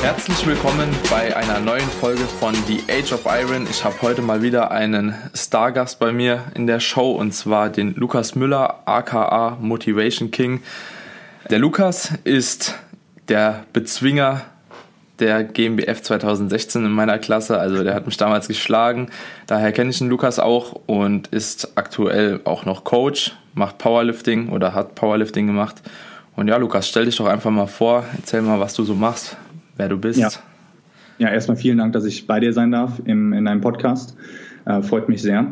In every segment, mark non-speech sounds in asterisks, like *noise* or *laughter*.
Herzlich willkommen bei einer neuen Folge von The Age of Iron. Ich habe heute mal wieder einen Stargast bei mir in der Show und zwar den Lukas Müller, aka Motivation King. Der Lukas ist der Bezwinger der GmbF 2016 in meiner Klasse. Also der hat mich damals geschlagen. Daher kenne ich den Lukas auch und ist aktuell auch noch Coach, macht Powerlifting oder hat Powerlifting gemacht. Und ja, Lukas, stell dich doch einfach mal vor, erzähl mal, was du so machst wer du bist. Ja, ja erstmal vielen Dank, dass ich bei dir sein darf im, in deinem Podcast. Äh, freut mich sehr.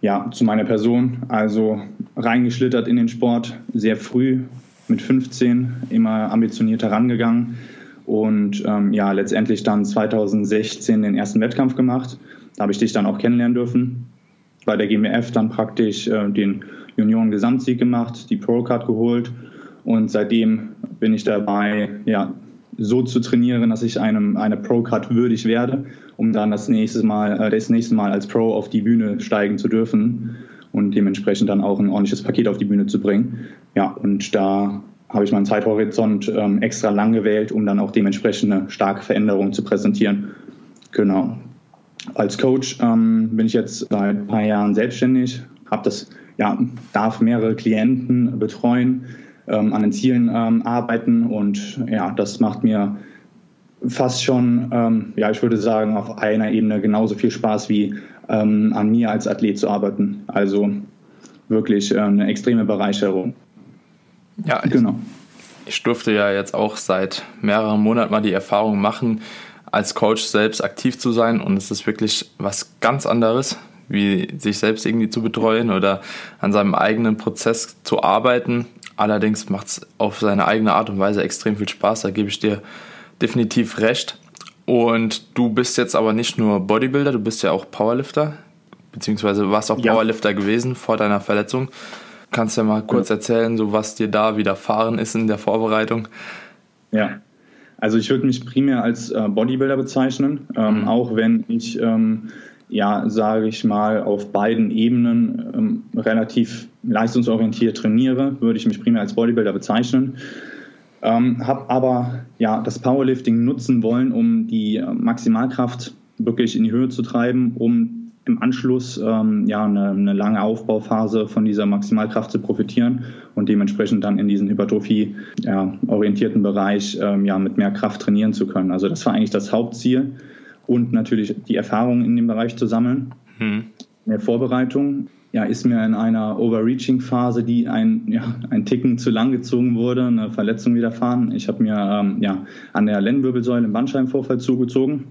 Ja, zu meiner Person. Also reingeschlittert in den Sport, sehr früh, mit 15, immer ambitioniert herangegangen. Und ähm, ja, letztendlich dann 2016 den ersten Wettkampf gemacht. Da habe ich dich dann auch kennenlernen dürfen. Bei der GMF dann praktisch äh, den Junioren-Gesamtsieg gemacht, die Pro-Card geholt. Und seitdem bin ich dabei, ja, so zu trainieren, dass ich einem eine Pro-Card würdig werde, um dann das nächste Mal, äh, das nächste Mal als Pro auf die Bühne steigen zu dürfen und dementsprechend dann auch ein ordentliches Paket auf die Bühne zu bringen. Ja, und da habe ich meinen Zeithorizont ähm, extra lang gewählt, um dann auch dementsprechend eine starke Veränderung zu präsentieren. Genau. Als Coach ähm, bin ich jetzt seit ein paar Jahren selbstständig, habe das, ja, darf mehrere Klienten betreuen, ähm, an den Zielen ähm, arbeiten. Und ja, das macht mir fast schon, ähm, ja, ich würde sagen, auf einer Ebene genauso viel Spaß wie ähm, an mir als Athlet zu arbeiten. Also wirklich äh, eine extreme Bereicherung. Ja, genau. Ich, ich durfte ja jetzt auch seit mehreren Monaten mal die Erfahrung machen, als Coach selbst aktiv zu sein und es ist wirklich was ganz anderes, wie sich selbst irgendwie zu betreuen oder an seinem eigenen Prozess zu arbeiten. Allerdings macht es auf seine eigene Art und Weise extrem viel Spaß, da gebe ich dir definitiv recht. Und du bist jetzt aber nicht nur Bodybuilder, du bist ja auch Powerlifter, beziehungsweise warst auch ja. Powerlifter gewesen vor deiner Verletzung. Kannst du ja mal kurz ja. erzählen, so was dir da widerfahren ist in der Vorbereitung? Ja, also ich würde mich primär als äh, Bodybuilder bezeichnen, ähm, mhm. auch wenn ich ähm, ja, sage ich mal, auf beiden Ebenen ähm, relativ leistungsorientiert trainiere, würde ich mich primär als Bodybuilder bezeichnen. Ähm, habe aber ja, das Powerlifting nutzen wollen, um die äh, Maximalkraft wirklich in die Höhe zu treiben, um im Anschluss ähm, ja, eine, eine, lange Aufbauphase von dieser Maximalkraft zu profitieren und dementsprechend dann in diesen Hypertrophie-orientierten ja, Bereich ähm, ja, mit mehr Kraft trainieren zu können. Also das war eigentlich das Hauptziel und natürlich die Erfahrung in dem Bereich zu sammeln. Hm. In der Vorbereitung ja, ist mir in einer Overreaching-Phase, die ein, ja, ein Ticken zu lang gezogen wurde, eine Verletzung widerfahren. Ich habe mir ähm, ja, an der Lendenwirbelsäule einen Bandscheibenvorfall zugezogen.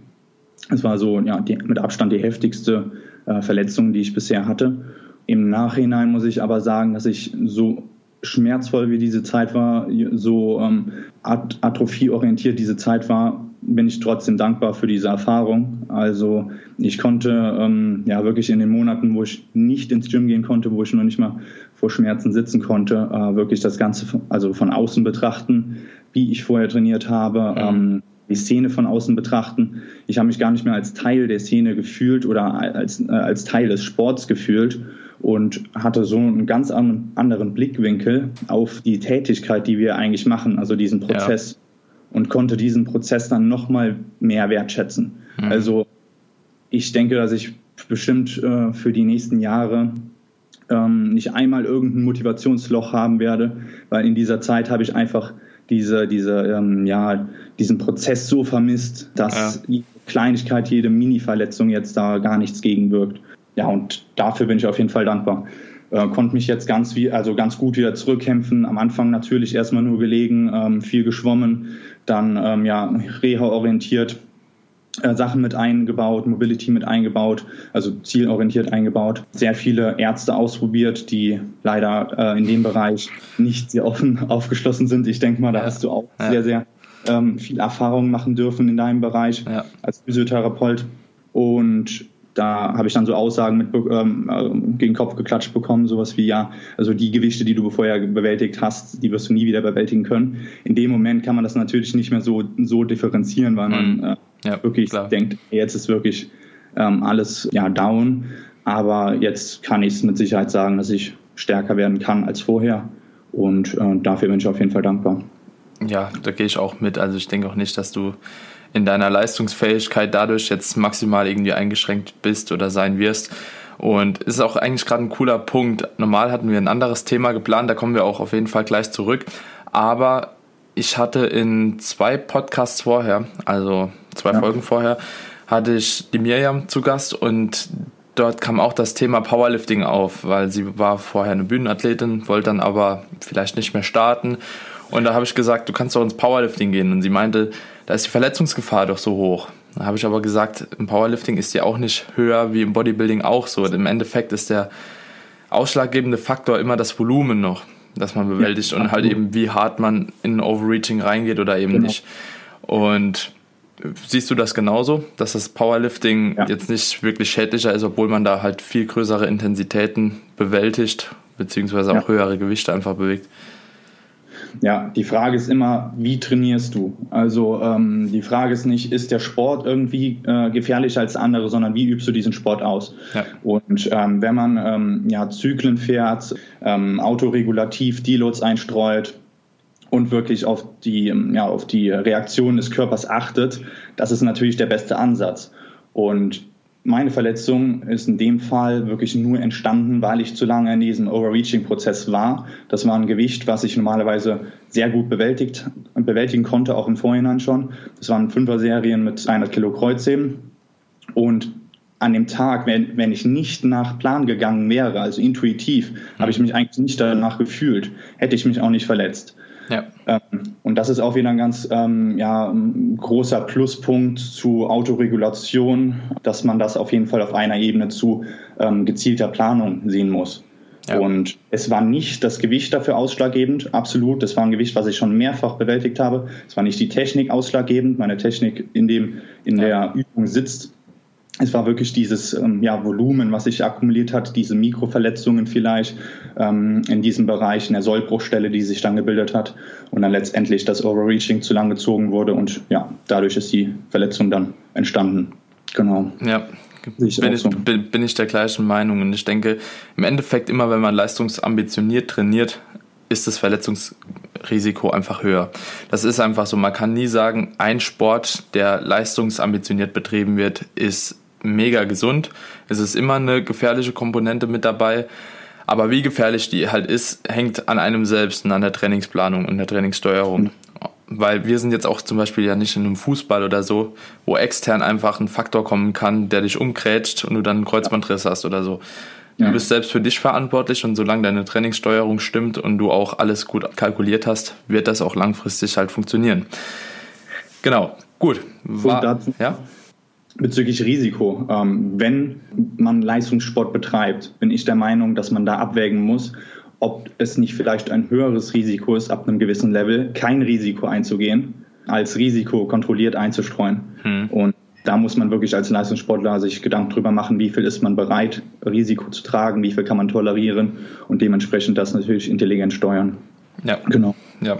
Es war so ja, die, mit Abstand die heftigste äh, Verletzung, die ich bisher hatte. Im Nachhinein muss ich aber sagen, dass ich so schmerzvoll wie diese Zeit war, so ähm, atrophieorientiert diese Zeit war, bin ich trotzdem dankbar für diese Erfahrung. Also ich konnte ähm, ja wirklich in den Monaten, wo ich nicht ins Gym gehen konnte, wo ich noch nicht mal vor Schmerzen sitzen konnte, äh, wirklich das Ganze von, also von außen betrachten, wie ich vorher trainiert habe, ähm, die Szene von außen betrachten. Ich habe mich gar nicht mehr als Teil der Szene gefühlt oder als, äh, als Teil des Sports gefühlt und hatte so einen ganz anderen Blickwinkel auf die Tätigkeit, die wir eigentlich machen, also diesen Prozess. Ja und konnte diesen Prozess dann nochmal mehr wertschätzen. Mhm. Also ich denke, dass ich bestimmt äh, für die nächsten Jahre ähm, nicht einmal irgendein Motivationsloch haben werde, weil in dieser Zeit habe ich einfach diese, diese, ähm, ja, diesen Prozess so vermisst, dass ja. jede Kleinigkeit, jede Mini-Verletzung jetzt da gar nichts gegenwirkt. Ja, und dafür bin ich auf jeden Fall dankbar. Äh, konnte mich jetzt ganz, wie, also ganz gut wieder zurückkämpfen. Am Anfang natürlich erstmal nur gelegen, ähm, viel geschwommen, dann ähm, ja, reha-orientiert äh, Sachen mit eingebaut, Mobility mit eingebaut, also zielorientiert eingebaut. Sehr viele Ärzte ausprobiert, die leider äh, in dem Bereich nicht sehr offen *laughs* aufgeschlossen sind. Ich denke mal, da ja. hast du auch ja. sehr, sehr ähm, viel Erfahrung machen dürfen in deinem Bereich ja. als Physiotherapeut. Und da habe ich dann so Aussagen mit ähm, äh, gegen den Kopf geklatscht bekommen, sowas wie ja, also die Gewichte, die du vorher bewältigt hast, die wirst du nie wieder bewältigen können. In dem Moment kann man das natürlich nicht mehr so, so differenzieren, weil man mhm. äh, ja, wirklich klar. denkt, jetzt ist wirklich ähm, alles ja down. Aber jetzt kann ich es mit Sicherheit sagen, dass ich stärker werden kann als vorher. Und äh, dafür bin ich auf jeden Fall dankbar. Ja, da gehe ich auch mit. Also ich denke auch nicht, dass du in deiner Leistungsfähigkeit dadurch jetzt maximal irgendwie eingeschränkt bist oder sein wirst. Und es ist auch eigentlich gerade ein cooler Punkt. Normal hatten wir ein anderes Thema geplant, da kommen wir auch auf jeden Fall gleich zurück. Aber ich hatte in zwei Podcasts vorher, also zwei ja. Folgen vorher, hatte ich die Miriam zu Gast und dort kam auch das Thema Powerlifting auf, weil sie war vorher eine Bühnenathletin, wollte dann aber vielleicht nicht mehr starten. Und da habe ich gesagt, du kannst doch ins Powerlifting gehen. Und sie meinte, da ist die Verletzungsgefahr doch so hoch. Da habe ich aber gesagt, im Powerlifting ist die auch nicht höher wie im Bodybuilding auch so. Und Im Endeffekt ist der ausschlaggebende Faktor immer das Volumen noch, das man bewältigt ja, und halt eben wie hart man in Overreaching reingeht oder eben genau. nicht. Und siehst du das genauso, dass das Powerlifting ja. jetzt nicht wirklich schädlicher ist, obwohl man da halt viel größere Intensitäten bewältigt, beziehungsweise auch ja. höhere Gewichte einfach bewegt? Ja, die Frage ist immer, wie trainierst du? Also ähm, die Frage ist nicht, ist der Sport irgendwie äh, gefährlicher als andere, sondern wie übst du diesen Sport aus? Ja. Und ähm, wenn man ähm, ja, Zyklen fährt, ähm, autoregulativ Deloads einstreut, und wirklich auf die, ja, auf die Reaktion des Körpers achtet, das ist natürlich der beste Ansatz. Und meine Verletzung ist in dem Fall wirklich nur entstanden, weil ich zu lange in diesem Overreaching-Prozess war. Das war ein Gewicht, was ich normalerweise sehr gut bewältigt, bewältigen konnte, auch im Vorhinein schon. Das waren Fünfer-Serien mit 100 Kilo Kreuzheben. Und an dem Tag, wenn, wenn ich nicht nach Plan gegangen wäre, also intuitiv, mhm. habe ich mich eigentlich nicht danach gefühlt, hätte ich mich auch nicht verletzt. Ja. Ähm, und das ist auch wieder ein ganz ähm, ja, großer Pluspunkt zu Autoregulation, dass man das auf jeden Fall auf einer Ebene zu ähm, gezielter Planung sehen muss. Ja. Und es war nicht das Gewicht dafür ausschlaggebend, absolut. Das war ein Gewicht, was ich schon mehrfach bewältigt habe. Es war nicht die Technik ausschlaggebend. Meine Technik in, dem, in ja. der Übung sitzt es war wirklich dieses ähm, ja, Volumen, was sich akkumuliert hat, diese Mikroverletzungen vielleicht ähm, in diesem Bereich, in der Sollbruchstelle, die sich dann gebildet hat und dann letztendlich das Overreaching zu lang gezogen wurde und ja, dadurch ist die Verletzung dann entstanden. Genau. Ja, bin ich, so. bin, bin ich der gleichen Meinung und ich denke, im Endeffekt immer, wenn man leistungsambitioniert trainiert, ist das Verletzungsrisiko einfach höher. Das ist einfach so. Man kann nie sagen, ein Sport, der leistungsambitioniert betrieben wird, ist mega gesund. Es ist immer eine gefährliche Komponente mit dabei. Aber wie gefährlich die halt ist, hängt an einem selbst und an der Trainingsplanung und der Trainingssteuerung. Mhm. Weil wir sind jetzt auch zum Beispiel ja nicht in einem Fußball oder so, wo extern einfach ein Faktor kommen kann, der dich umgrätscht und du dann einen Kreuzbandriss hast oder so. Du bist selbst für dich verantwortlich und solange deine Trainingssteuerung stimmt und du auch alles gut kalkuliert hast, wird das auch langfristig halt funktionieren. Genau, gut. War, dazu, ja? Bezüglich Risiko. Ähm, wenn man Leistungssport betreibt, bin ich der Meinung, dass man da abwägen muss, ob es nicht vielleicht ein höheres Risiko ist, ab einem gewissen Level kein Risiko einzugehen, als Risiko kontrolliert einzustreuen. Hm. Und da muss man wirklich als Leistungssportler sich Gedanken drüber machen, wie viel ist man bereit, Risiko zu tragen, wie viel kann man tolerieren und dementsprechend das natürlich intelligent steuern. Ja, genau. Ja.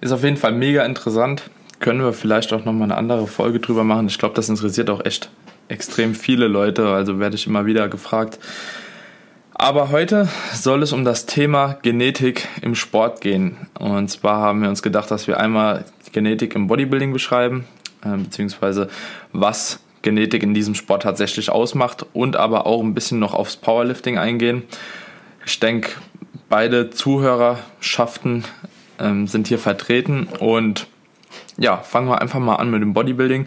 Ist auf jeden Fall mega interessant können wir vielleicht auch nochmal eine andere Folge drüber machen. Ich glaube, das interessiert auch echt extrem viele Leute, also werde ich immer wieder gefragt. Aber heute soll es um das Thema Genetik im Sport gehen. Und zwar haben wir uns gedacht, dass wir einmal Genetik im Bodybuilding beschreiben, äh, beziehungsweise was Genetik in diesem Sport tatsächlich ausmacht und aber auch ein bisschen noch aufs Powerlifting eingehen. Ich denke, beide Zuhörerschaften ähm, sind hier vertreten und ja, fangen wir einfach mal an mit dem Bodybuilding.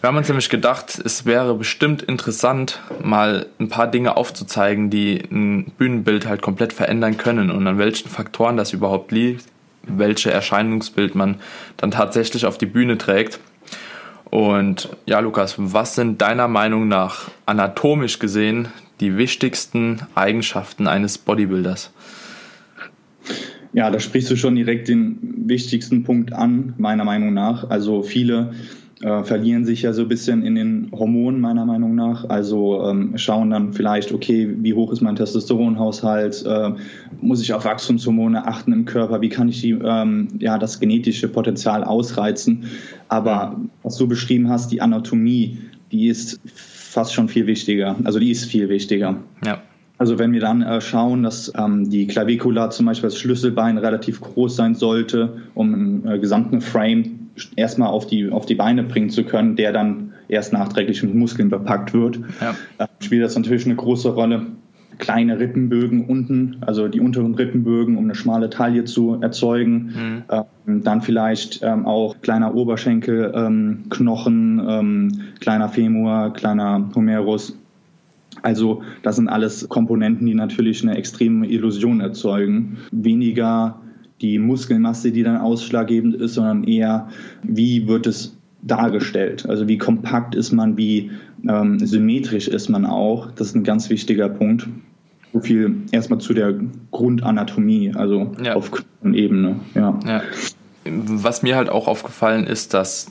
Wir haben uns nämlich gedacht, es wäre bestimmt interessant, mal ein paar Dinge aufzuzeigen, die ein Bühnenbild halt komplett verändern können und an welchen Faktoren das überhaupt liegt, welche Erscheinungsbild man dann tatsächlich auf die Bühne trägt. Und ja, Lukas, was sind deiner Meinung nach anatomisch gesehen die wichtigsten Eigenschaften eines Bodybuilders? Ja, da sprichst du schon direkt den wichtigsten Punkt an, meiner Meinung nach. Also viele äh, verlieren sich ja so ein bisschen in den Hormonen meiner Meinung nach. Also ähm, schauen dann vielleicht, okay, wie hoch ist mein Testosteronhaushalt? Äh, muss ich auf Wachstumshormone achten im Körper? Wie kann ich die, ähm, ja, das genetische Potenzial ausreizen? Aber was du beschrieben hast, die Anatomie, die ist fast schon viel wichtiger. Also die ist viel wichtiger. Ja. Also wenn wir dann äh, schauen, dass ähm, die Klavikula zum Beispiel das Schlüsselbein relativ groß sein sollte, um einen äh, gesamten Frame erstmal auf die, auf die Beine bringen zu können, der dann erst nachträglich mit Muskeln bepackt wird, ja. äh, spielt das natürlich eine große Rolle. Kleine Rippenbögen unten, also die unteren Rippenbögen, um eine schmale Taille zu erzeugen. Mhm. Ähm, dann vielleicht ähm, auch kleiner Oberschenkel, ähm, ähm, kleiner Femur, kleiner Humerus. Also das sind alles Komponenten, die natürlich eine extreme Illusion erzeugen. Weniger die Muskelmasse, die dann ausschlaggebend ist, sondern eher, wie wird es dargestellt? Also wie kompakt ist man, wie ähm, symmetrisch ist man auch? Das ist ein ganz wichtiger Punkt. So viel erstmal zu der Grundanatomie, also ja. auf Ebene. Ja. ja. Was mir halt auch aufgefallen ist, dass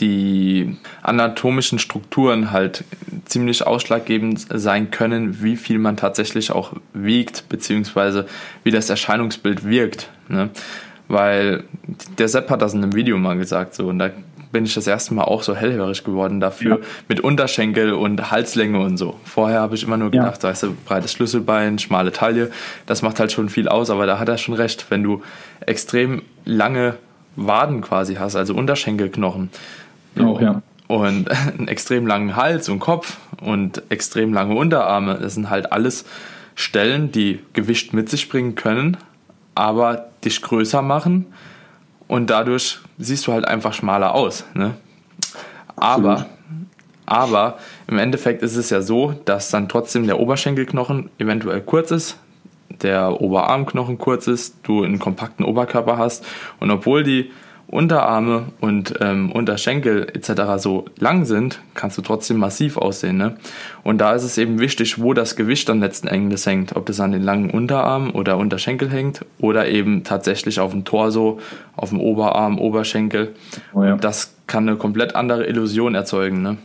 die anatomischen Strukturen halt ziemlich ausschlaggebend sein können, wie viel man tatsächlich auch wiegt, beziehungsweise wie das Erscheinungsbild wirkt. Ne? Weil der Sepp hat das in einem Video mal gesagt, so, und da bin ich das erste Mal auch so hellhörig geworden dafür, ja. mit Unterschenkel und Halslänge und so. Vorher habe ich immer nur gedacht, ja. weißt du, breites Schlüsselbein, schmale Taille, das macht halt schon viel aus, aber da hat er schon recht, wenn du extrem lange Waden quasi hast, also Unterschenkelknochen, auch, ja. Und *laughs* einen extrem langen Hals und Kopf und extrem lange Unterarme. Das sind halt alles Stellen, die Gewicht mit sich bringen können, aber dich größer machen und dadurch siehst du halt einfach schmaler aus. Ne? Aber, aber im Endeffekt ist es ja so, dass dann trotzdem der Oberschenkelknochen eventuell kurz ist, der Oberarmknochen kurz ist, du einen kompakten Oberkörper hast und obwohl die Unterarme und ähm, Unterschenkel etc. so lang sind, kannst du trotzdem massiv aussehen. Ne? Und da ist es eben wichtig, wo das Gewicht dann letzten Endes hängt. Ob das an den langen Unterarmen oder Unterschenkel hängt oder eben tatsächlich auf dem Torso, auf dem Oberarm, Oberschenkel. Oh ja. Das kann eine komplett andere Illusion erzeugen. Ne?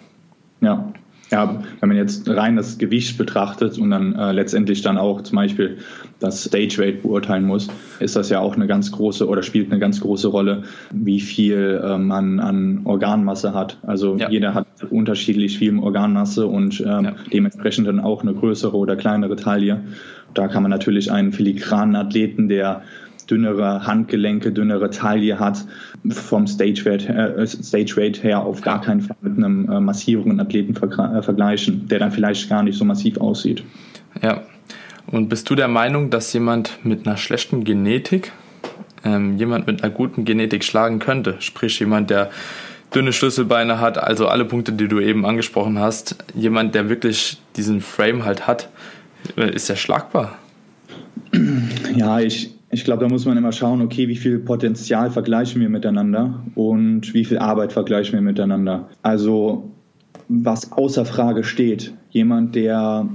Ja, ja, wenn man jetzt rein das Gewicht betrachtet und dann äh, letztendlich dann auch zum Beispiel das Stage Weight beurteilen muss, ist das ja auch eine ganz große oder spielt eine ganz große Rolle, wie viel äh, man an Organmasse hat. Also ja. jeder hat unterschiedlich viel Organmasse und ähm, ja. dementsprechend dann auch eine größere oder kleinere Taille. Da kann man natürlich einen filigranen Athleten, der dünnere Handgelenke, dünnere Taille hat, vom Stage Weight her, äh, Stage her auf gar keinen Fall mit einem äh, massiveren Athleten äh, vergleichen, der dann vielleicht gar nicht so massiv aussieht. Ja. Und bist du der Meinung, dass jemand mit einer schlechten Genetik ähm, jemand mit einer guten Genetik schlagen könnte? Sprich, jemand, der dünne Schlüsselbeine hat, also alle Punkte, die du eben angesprochen hast, jemand, der wirklich diesen Frame halt hat, ist er schlagbar? Ja, ich, ich glaube, da muss man immer schauen, okay, wie viel Potenzial vergleichen wir miteinander und wie viel Arbeit vergleichen wir miteinander. Also was außer Frage steht, jemand, der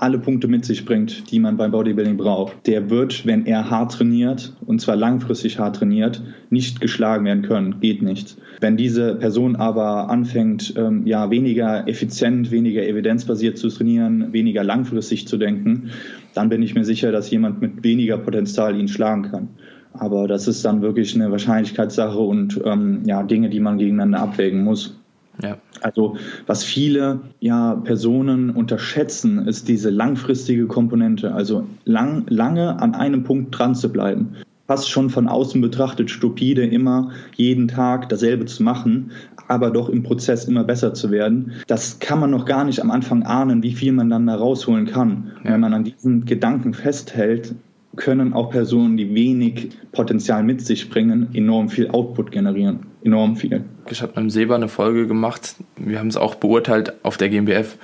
alle Punkte mit sich bringt, die man beim Bodybuilding braucht, der wird, wenn er hart trainiert, und zwar langfristig hart trainiert, nicht geschlagen werden können. Geht nicht. Wenn diese Person aber anfängt, ähm, ja, weniger effizient, weniger evidenzbasiert zu trainieren, weniger langfristig zu denken, dann bin ich mir sicher, dass jemand mit weniger Potenzial ihn schlagen kann. Aber das ist dann wirklich eine Wahrscheinlichkeitssache und ähm, ja, Dinge, die man gegeneinander abwägen muss. Ja. Also was viele ja, Personen unterschätzen, ist diese langfristige Komponente, also lang, lange an einem Punkt dran zu bleiben. Fast schon von außen betrachtet stupide, immer jeden Tag dasselbe zu machen, aber doch im Prozess immer besser zu werden. Das kann man noch gar nicht am Anfang ahnen, wie viel man dann da rausholen kann. Ja. Wenn man an diesen Gedanken festhält, können auch Personen, die wenig Potenzial mit sich bringen, enorm viel Output generieren. Enorm viel. Ich habe mit Seba eine Folge gemacht. Wir haben es auch beurteilt auf der GmbF,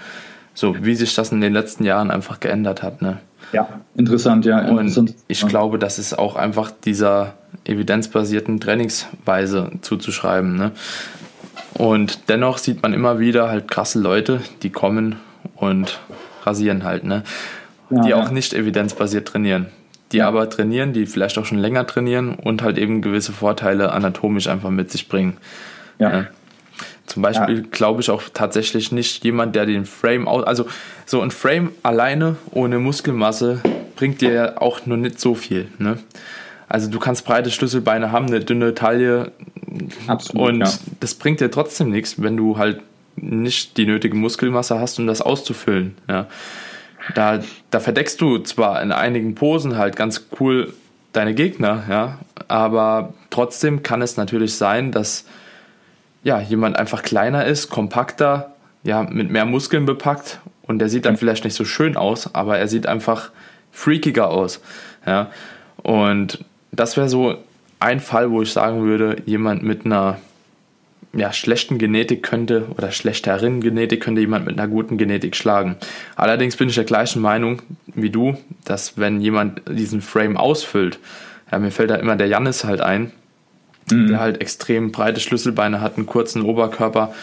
so wie sich das in den letzten Jahren einfach geändert hat. Ne? Ja, interessant, ja. Und ich glaube, das ist auch einfach dieser evidenzbasierten Trainingsweise zuzuschreiben. Ne? Und dennoch sieht man immer wieder halt krasse Leute, die kommen und rasieren halt, ne? Ja, die auch nicht evidenzbasiert trainieren. Die ja. aber trainieren, die vielleicht auch schon länger trainieren und halt eben gewisse Vorteile anatomisch einfach mit sich bringen. Ja. Zum Beispiel ja. glaube ich auch tatsächlich nicht jemand, der den Frame aus. Also so ein Frame alleine ohne Muskelmasse bringt dir auch nur nicht so viel. Ne? Also du kannst breite Schlüsselbeine haben, eine dünne Taille. Absolut, und ja. das bringt dir trotzdem nichts, wenn du halt nicht die nötige Muskelmasse hast, um das auszufüllen. Ja. Da, da verdeckst du zwar in einigen Posen halt ganz cool deine Gegner, ja, aber trotzdem kann es natürlich sein, dass ja, jemand einfach kleiner ist, kompakter, ja, mit mehr Muskeln bepackt und der sieht dann vielleicht nicht so schön aus, aber er sieht einfach freakiger aus. Ja. Und das wäre so ein Fall, wo ich sagen würde, jemand mit einer ja, schlechten Genetik könnte oder schlechteren Genetik könnte jemand mit einer guten Genetik schlagen. Allerdings bin ich der gleichen Meinung wie du, dass wenn jemand diesen Frame ausfüllt, ja, mir fällt da immer der Jannis halt ein, mhm. der halt extrem breite Schlüsselbeine hat, einen kurzen Oberkörper,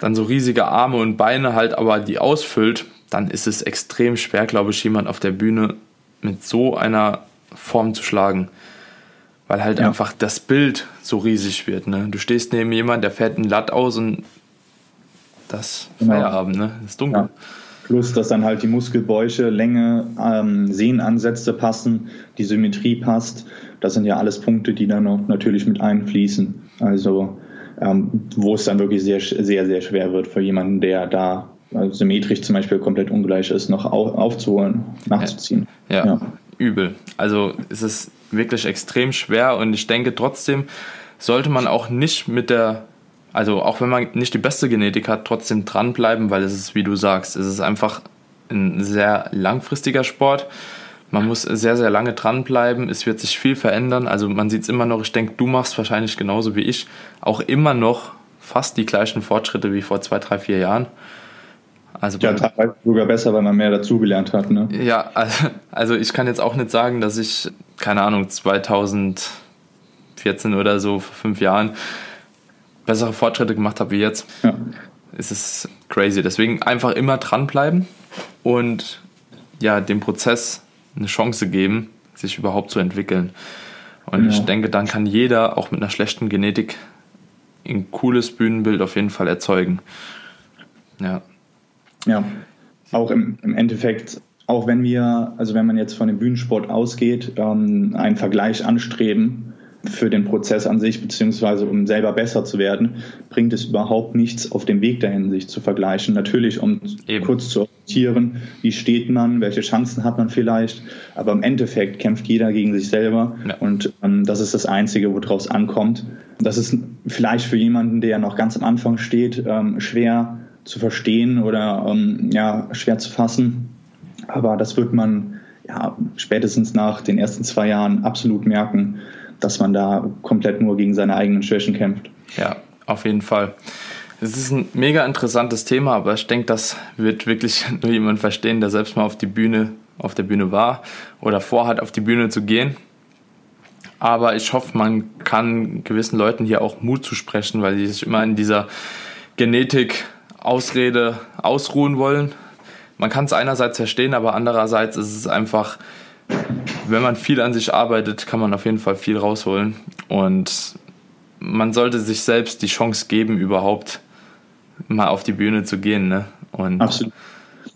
dann so riesige Arme und Beine halt, aber die ausfüllt, dann ist es extrem schwer, glaube ich, jemand auf der Bühne mit so einer Form zu schlagen. Weil halt ja. einfach das Bild so riesig wird. Ne? Du stehst neben jemand, der fährt ein Latt aus und das genau. Feierabend, ne? Das ist dunkel. Ja. Plus, dass dann halt die Muskelbäuche, Länge, ähm, Sehnenansätze passen, die Symmetrie passt. Das sind ja alles Punkte, die dann auch natürlich mit einfließen. Also, ähm, wo es dann wirklich sehr, sehr, sehr schwer wird für jemanden, der da also symmetrisch zum Beispiel komplett ungleich ist, noch auf, aufzuholen, nachzuziehen. Ja, ja, übel. Also es ist wirklich extrem schwer und ich denke trotzdem sollte man auch nicht mit der also auch wenn man nicht die beste Genetik hat, trotzdem dranbleiben, weil es ist, wie du sagst, es ist einfach ein sehr langfristiger Sport. Man muss sehr, sehr lange dranbleiben. Es wird sich viel verändern. Also man sieht es immer noch, ich denke, du machst wahrscheinlich genauso wie ich, auch immer noch fast die gleichen Fortschritte wie vor zwei, drei, vier Jahren. Also ja, teilweise sogar besser, weil man mehr dazugelernt hat. Ne? Ja, also, also ich kann jetzt auch nicht sagen, dass ich, keine Ahnung, 2014 oder so, vor fünf Jahren, bessere Fortschritte gemacht habe wie jetzt, ja. ist es crazy. Deswegen einfach immer dranbleiben und ja, dem Prozess eine Chance geben, sich überhaupt zu entwickeln. Und ja. ich denke, dann kann jeder auch mit einer schlechten Genetik ein cooles Bühnenbild auf jeden Fall erzeugen. Ja. Ja, auch im, im Endeffekt, auch wenn wir, also wenn man jetzt von dem Bühnensport ausgeht, ähm, einen Vergleich anstreben, für den Prozess an sich, beziehungsweise um selber besser zu werden, bringt es überhaupt nichts, auf dem Weg dahin sich zu vergleichen. Natürlich, um Eben. kurz zu orientieren, wie steht man, welche Chancen hat man vielleicht, aber im Endeffekt kämpft jeder gegen sich selber ja. und ähm, das ist das Einzige, worauf es ankommt. Das ist vielleicht für jemanden, der noch ganz am Anfang steht, ähm, schwer zu verstehen oder ähm, ja, schwer zu fassen, aber das wird man ja, spätestens nach den ersten zwei Jahren absolut merken dass man da komplett nur gegen seine eigenen Schwächen kämpft. Ja, auf jeden Fall. Es ist ein mega interessantes Thema, aber ich denke, das wird wirklich *laughs* nur jemand verstehen, der selbst mal auf die Bühne, auf der Bühne war oder vorhat, auf die Bühne zu gehen. Aber ich hoffe, man kann gewissen Leuten hier auch Mut zusprechen, weil sie sich immer in dieser Genetik-Ausrede ausruhen wollen. Man kann es einerseits verstehen, aber andererseits ist es einfach wenn man viel an sich arbeitet, kann man auf jeden Fall viel rausholen. Und man sollte sich selbst die Chance geben, überhaupt mal auf die Bühne zu gehen. Ne? Und Absolut.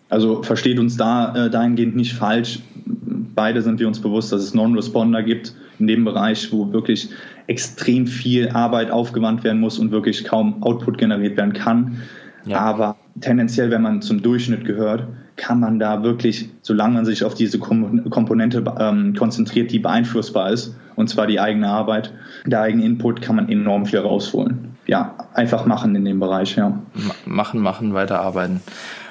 Also versteht uns da äh, dahingehend nicht falsch. Beide sind wir uns bewusst, dass es Non-Responder gibt in dem Bereich, wo wirklich extrem viel Arbeit aufgewandt werden muss und wirklich kaum Output generiert werden kann. Ja. Aber tendenziell, wenn man zum Durchschnitt gehört, kann man da wirklich, solange man sich auf diese Komponente ähm, konzentriert, die beeinflussbar ist, und zwar die eigene Arbeit, der eigene Input, kann man enorm viel rausholen. Ja, einfach machen in dem Bereich, ja. Machen, machen, weiterarbeiten.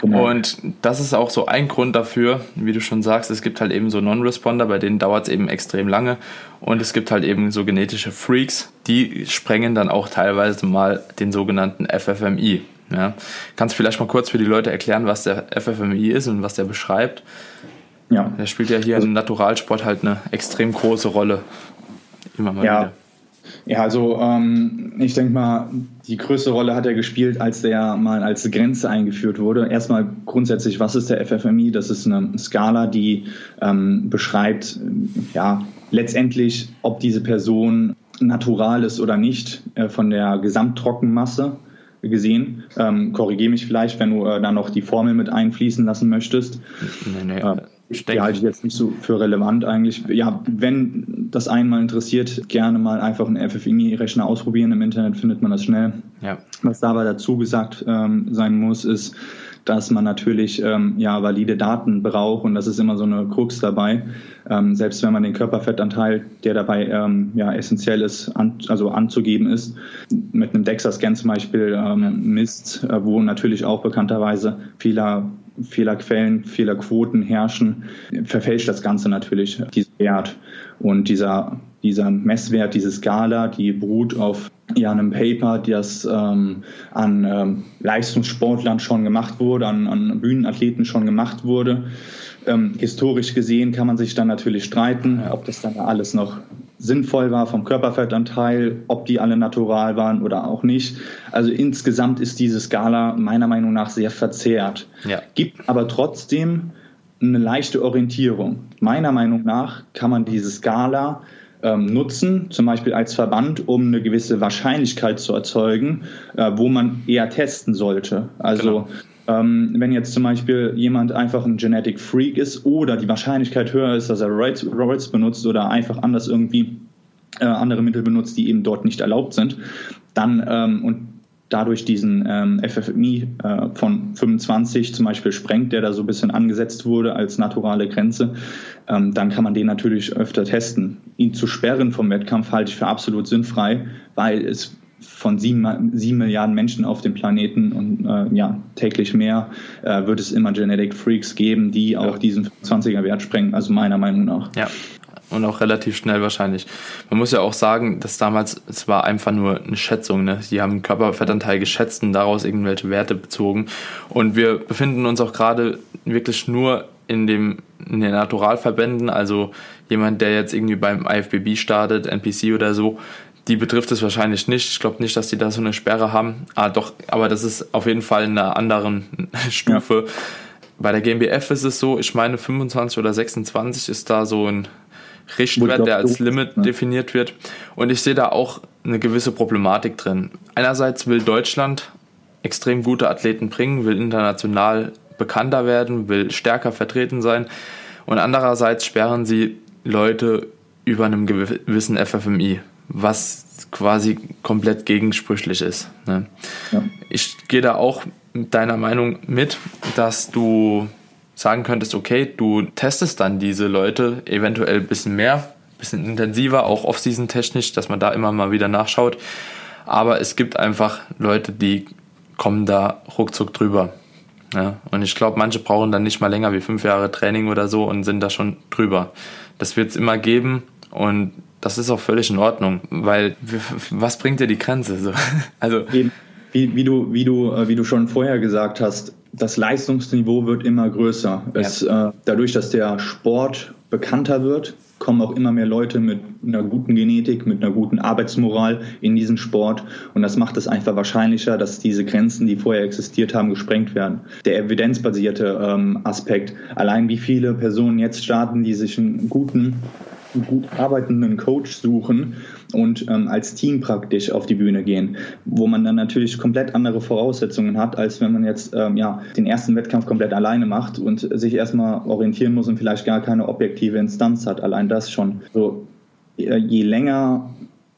Genau. Und das ist auch so ein Grund dafür, wie du schon sagst, es gibt halt eben so Non-Responder, bei denen dauert es eben extrem lange. Und es gibt halt eben so genetische Freaks, die sprengen dann auch teilweise mal den sogenannten FFMI. Ja. Kannst du vielleicht mal kurz für die Leute erklären, was der FFMI ist und was der beschreibt? Ja. Der spielt ja hier also, im Naturalsport halt eine extrem große Rolle. Immer mal ja. wieder. Ja, also ähm, ich denke mal, die größte Rolle hat er gespielt, als der mal als Grenze eingeführt wurde. Erstmal grundsätzlich, was ist der FFMI? Das ist eine Skala, die ähm, beschreibt, ja, letztendlich, ob diese Person natural ist oder nicht, äh, von der Gesamttrockenmasse gesehen. Ähm, Korrigiere mich vielleicht, wenn du äh, da noch die Formel mit einfließen lassen möchtest. Nee, nee. Äh, die halte ich jetzt nicht so für relevant eigentlich. Ja, wenn das einen mal interessiert, gerne mal einfach einen FFIMI-Rechner ausprobieren. Im Internet findet man das schnell. Ja. Was dabei dazu gesagt ähm, sein muss, ist, dass man natürlich ähm, ja, valide Daten braucht und das ist immer so eine Krux dabei. Ähm, selbst wenn man den Körperfettanteil, der dabei ähm, ja, essentiell ist, an, also anzugeben ist, mit einem DEXA-Scan zum Beispiel ähm, misst, äh, wo natürlich auch bekannterweise Fehler Fehlerquellen, Fehlerquoten herrschen, verfälscht das Ganze natürlich diesen Wert. Und dieser, dieser Messwert, diese Skala, die beruht auf ja, einem Paper, das ähm, an ähm, Leistungssportlern schon gemacht wurde, an, an Bühnenathleten schon gemacht wurde. Ähm, historisch gesehen kann man sich dann natürlich streiten, ob das dann alles noch sinnvoll war vom Körperfettanteil, ob die alle natural waren oder auch nicht. Also insgesamt ist diese Skala meiner Meinung nach sehr verzerrt. Ja. Gibt aber trotzdem eine leichte Orientierung. Meiner Meinung nach kann man diese Skala ähm, nutzen, zum Beispiel als Verband, um eine gewisse Wahrscheinlichkeit zu erzeugen, äh, wo man eher testen sollte. Also genau. Ähm, wenn jetzt zum Beispiel jemand einfach ein Genetic Freak ist oder die Wahrscheinlichkeit höher ist, dass er Roids benutzt oder einfach anders irgendwie äh, andere Mittel benutzt, die eben dort nicht erlaubt sind, dann ähm, und dadurch diesen ähm, FFMI äh, von 25 zum Beispiel sprengt, der da so ein bisschen angesetzt wurde als naturale Grenze, ähm, dann kann man den natürlich öfter testen. Ihn zu sperren vom Wettkampf halte ich für absolut sinnfrei, weil es von sieben, sieben Milliarden Menschen auf dem Planeten und äh, ja, täglich mehr äh, wird es immer Genetic Freaks geben, die ja. auch diesen 20er Wert sprengen, also meiner Meinung nach. Ja. Und auch relativ schnell wahrscheinlich. Man muss ja auch sagen, dass damals, es war einfach nur eine Schätzung. Ne? Die haben Körperfettanteil geschätzt und daraus irgendwelche Werte bezogen. Und wir befinden uns auch gerade wirklich nur in, dem, in den Naturalverbänden. Also jemand, der jetzt irgendwie beim IFBB startet, NPC oder so, die betrifft es wahrscheinlich nicht. Ich glaube nicht, dass die da so eine Sperre haben. Ah, doch, aber das ist auf jeden Fall in einer anderen *laughs* Stufe. Ja. Bei der GmbF ist es so, ich meine 25 oder 26 ist da so ein Richtwert, der als Limit ne? definiert wird. Und ich sehe da auch eine gewisse Problematik drin. Einerseits will Deutschland extrem gute Athleten bringen, will international bekannter werden, will stärker vertreten sein. Und andererseits sperren sie Leute über einem gewissen FFMI was quasi komplett gegensprüchlich ist. Ne? Ja. Ich gehe da auch mit deiner Meinung mit, dass du sagen könntest, okay, du testest dann diese Leute eventuell ein bisschen mehr, ein bisschen intensiver, auch off-season technisch, dass man da immer mal wieder nachschaut. Aber es gibt einfach Leute, die kommen da ruckzuck drüber. Ja, und ich glaube, manche brauchen dann nicht mal länger wie fünf Jahre Training oder so und sind da schon drüber. Das wird es immer geben und das ist auch völlig in Ordnung, weil was bringt dir die Grenze? So? *laughs* Also wie, wie, du, wie, du, äh, wie du schon vorher gesagt hast, das Leistungsniveau wird immer größer. Ja. Es, äh, dadurch, dass der Sport bekannter wird, kommen auch immer mehr Leute mit einer guten Genetik, mit einer guten Arbeitsmoral in diesen Sport. Und das macht es einfach wahrscheinlicher, dass diese Grenzen, die vorher existiert haben, gesprengt werden. Der evidenzbasierte ähm, Aspekt, allein wie viele Personen jetzt starten, die sich einen guten gut arbeitenden Coach suchen und ähm, als Team praktisch auf die Bühne gehen, wo man dann natürlich komplett andere Voraussetzungen hat, als wenn man jetzt ähm, ja, den ersten Wettkampf komplett alleine macht und sich erstmal orientieren muss und vielleicht gar keine objektive Instanz hat. Allein das schon. So, äh, je länger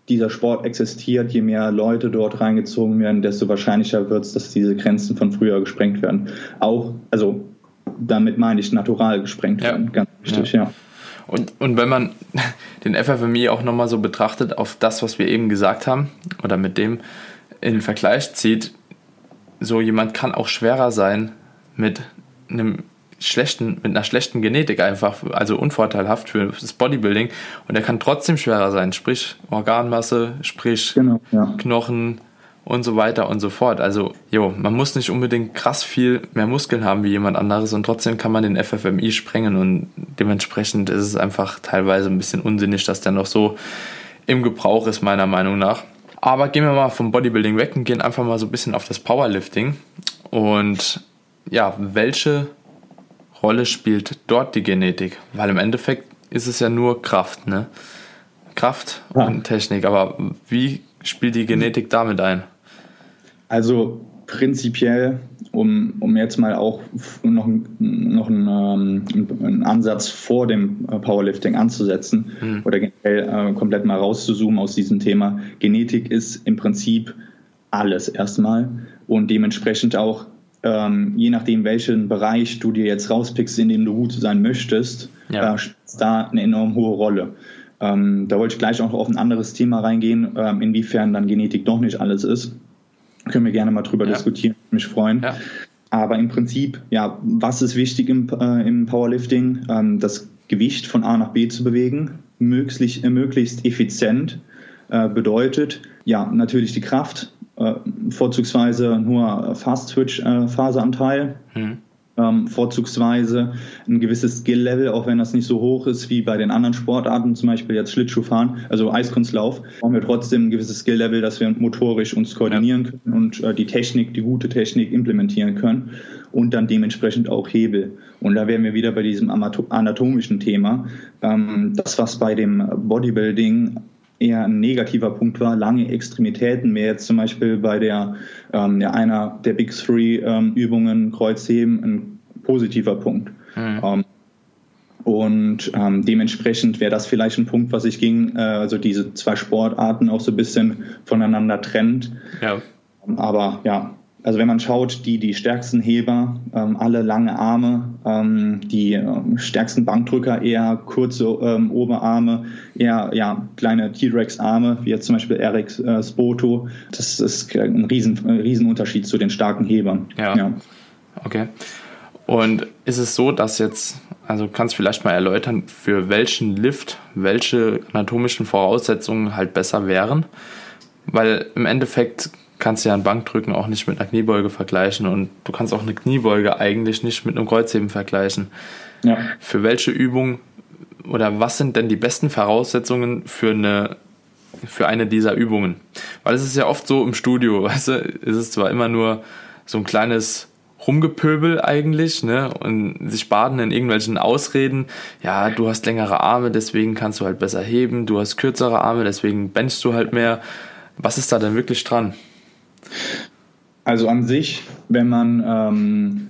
dieser Sport existiert, je mehr Leute dort reingezogen werden, desto wahrscheinlicher wird es, dass diese Grenzen von früher gesprengt werden. Auch, also damit meine ich natural gesprengt ja. werden, ganz wichtig, ja. ja. Und, und wenn man *laughs* den FFMI auch nochmal so betrachtet auf das, was wir eben gesagt haben, oder mit dem in Vergleich zieht, so jemand kann auch schwerer sein mit einem schlechten, mit einer schlechten Genetik einfach, also unvorteilhaft für das Bodybuilding und er kann trotzdem schwerer sein, sprich Organmasse, sprich genau, ja. Knochen, und so weiter und so fort. Also, jo, man muss nicht unbedingt krass viel mehr Muskeln haben wie jemand anderes und trotzdem kann man den FFMI sprengen und dementsprechend ist es einfach teilweise ein bisschen unsinnig, dass der noch so im Gebrauch ist, meiner Meinung nach. Aber gehen wir mal vom Bodybuilding weg und gehen einfach mal so ein bisschen auf das Powerlifting. Und ja, welche Rolle spielt dort die Genetik? Weil im Endeffekt ist es ja nur Kraft, ne? Kraft ja. und Technik. Aber wie spielt die Genetik damit ein? Also prinzipiell, um, um jetzt mal auch noch, noch einen, ähm, einen Ansatz vor dem äh, Powerlifting anzusetzen mhm. oder generell äh, komplett mal rauszuzoomen aus diesem Thema. Genetik ist im Prinzip alles erstmal und dementsprechend auch, ähm, je nachdem, welchen Bereich du dir jetzt rauspickst, in dem du gut sein möchtest, ja. äh, spielt da eine enorm hohe Rolle. Ähm, da wollte ich gleich auch auf ein anderes Thema reingehen, ähm, inwiefern dann Genetik doch nicht alles ist. Können wir gerne mal drüber ja. diskutieren, mich freuen. Ja. Aber im Prinzip, ja, was ist wichtig im, äh, im Powerlifting? Ähm, das Gewicht von A nach B zu bewegen, möglichst, äh, möglichst effizient, äh, bedeutet ja natürlich die Kraft, äh, vorzugsweise ein hoher Fast-Twitch-Phaseanteil. Äh, hm ähm, vorzugsweise ein gewisses Skill-Level, auch wenn das nicht so hoch ist wie bei den anderen Sportarten, zum Beispiel jetzt Schlittschuhfahren, also Eiskunstlauf, haben wir trotzdem ein gewisses Skill-Level, dass wir motorisch uns koordinieren können und äh, die Technik, die gute Technik implementieren können und dann dementsprechend auch Hebel. Und da wären wir wieder bei diesem anatomischen Thema. Ähm, das, was bei dem Bodybuilding eher ein negativer Punkt war, lange Extremitäten, mehr jetzt zum Beispiel bei der ähm, ja, einer der Big Three ähm, Übungen, Kreuzheben, ein positiver Punkt. Mhm. Ähm, und ähm, dementsprechend wäre das vielleicht ein Punkt, was ich ging, äh, also diese zwei Sportarten auch so ein bisschen voneinander trennt. Ja. Aber ja, also wenn man schaut, die, die stärksten Heber, ähm, alle lange Arme, ähm, die ähm, stärksten Bankdrücker eher kurze ähm, Oberarme, eher ja, kleine T-Rex-Arme, wie jetzt zum Beispiel Eric äh, Spoto. Das ist ein riesen, ein Riesenunterschied zu den starken Hebern. Ja. ja. Okay. Und ist es so, dass jetzt, also kannst du vielleicht mal erläutern, für welchen Lift welche anatomischen Voraussetzungen halt besser wären? Weil im Endeffekt kannst du ja ein Bankdrücken auch nicht mit einer Kniebeuge vergleichen und du kannst auch eine Kniebeuge eigentlich nicht mit einem Kreuzheben vergleichen. Ja. Für welche Übung oder was sind denn die besten Voraussetzungen für eine für eine dieser Übungen? Weil es ist ja oft so im Studio, *laughs* weißt du, ist es zwar immer nur so ein kleines Rumgepöbel eigentlich, ne? Und sich baden in irgendwelchen Ausreden. Ja, du hast längere Arme, deswegen kannst du halt besser heben. Du hast kürzere Arme, deswegen benchst du halt mehr. Was ist da denn wirklich dran? Also an sich, wenn man ähm,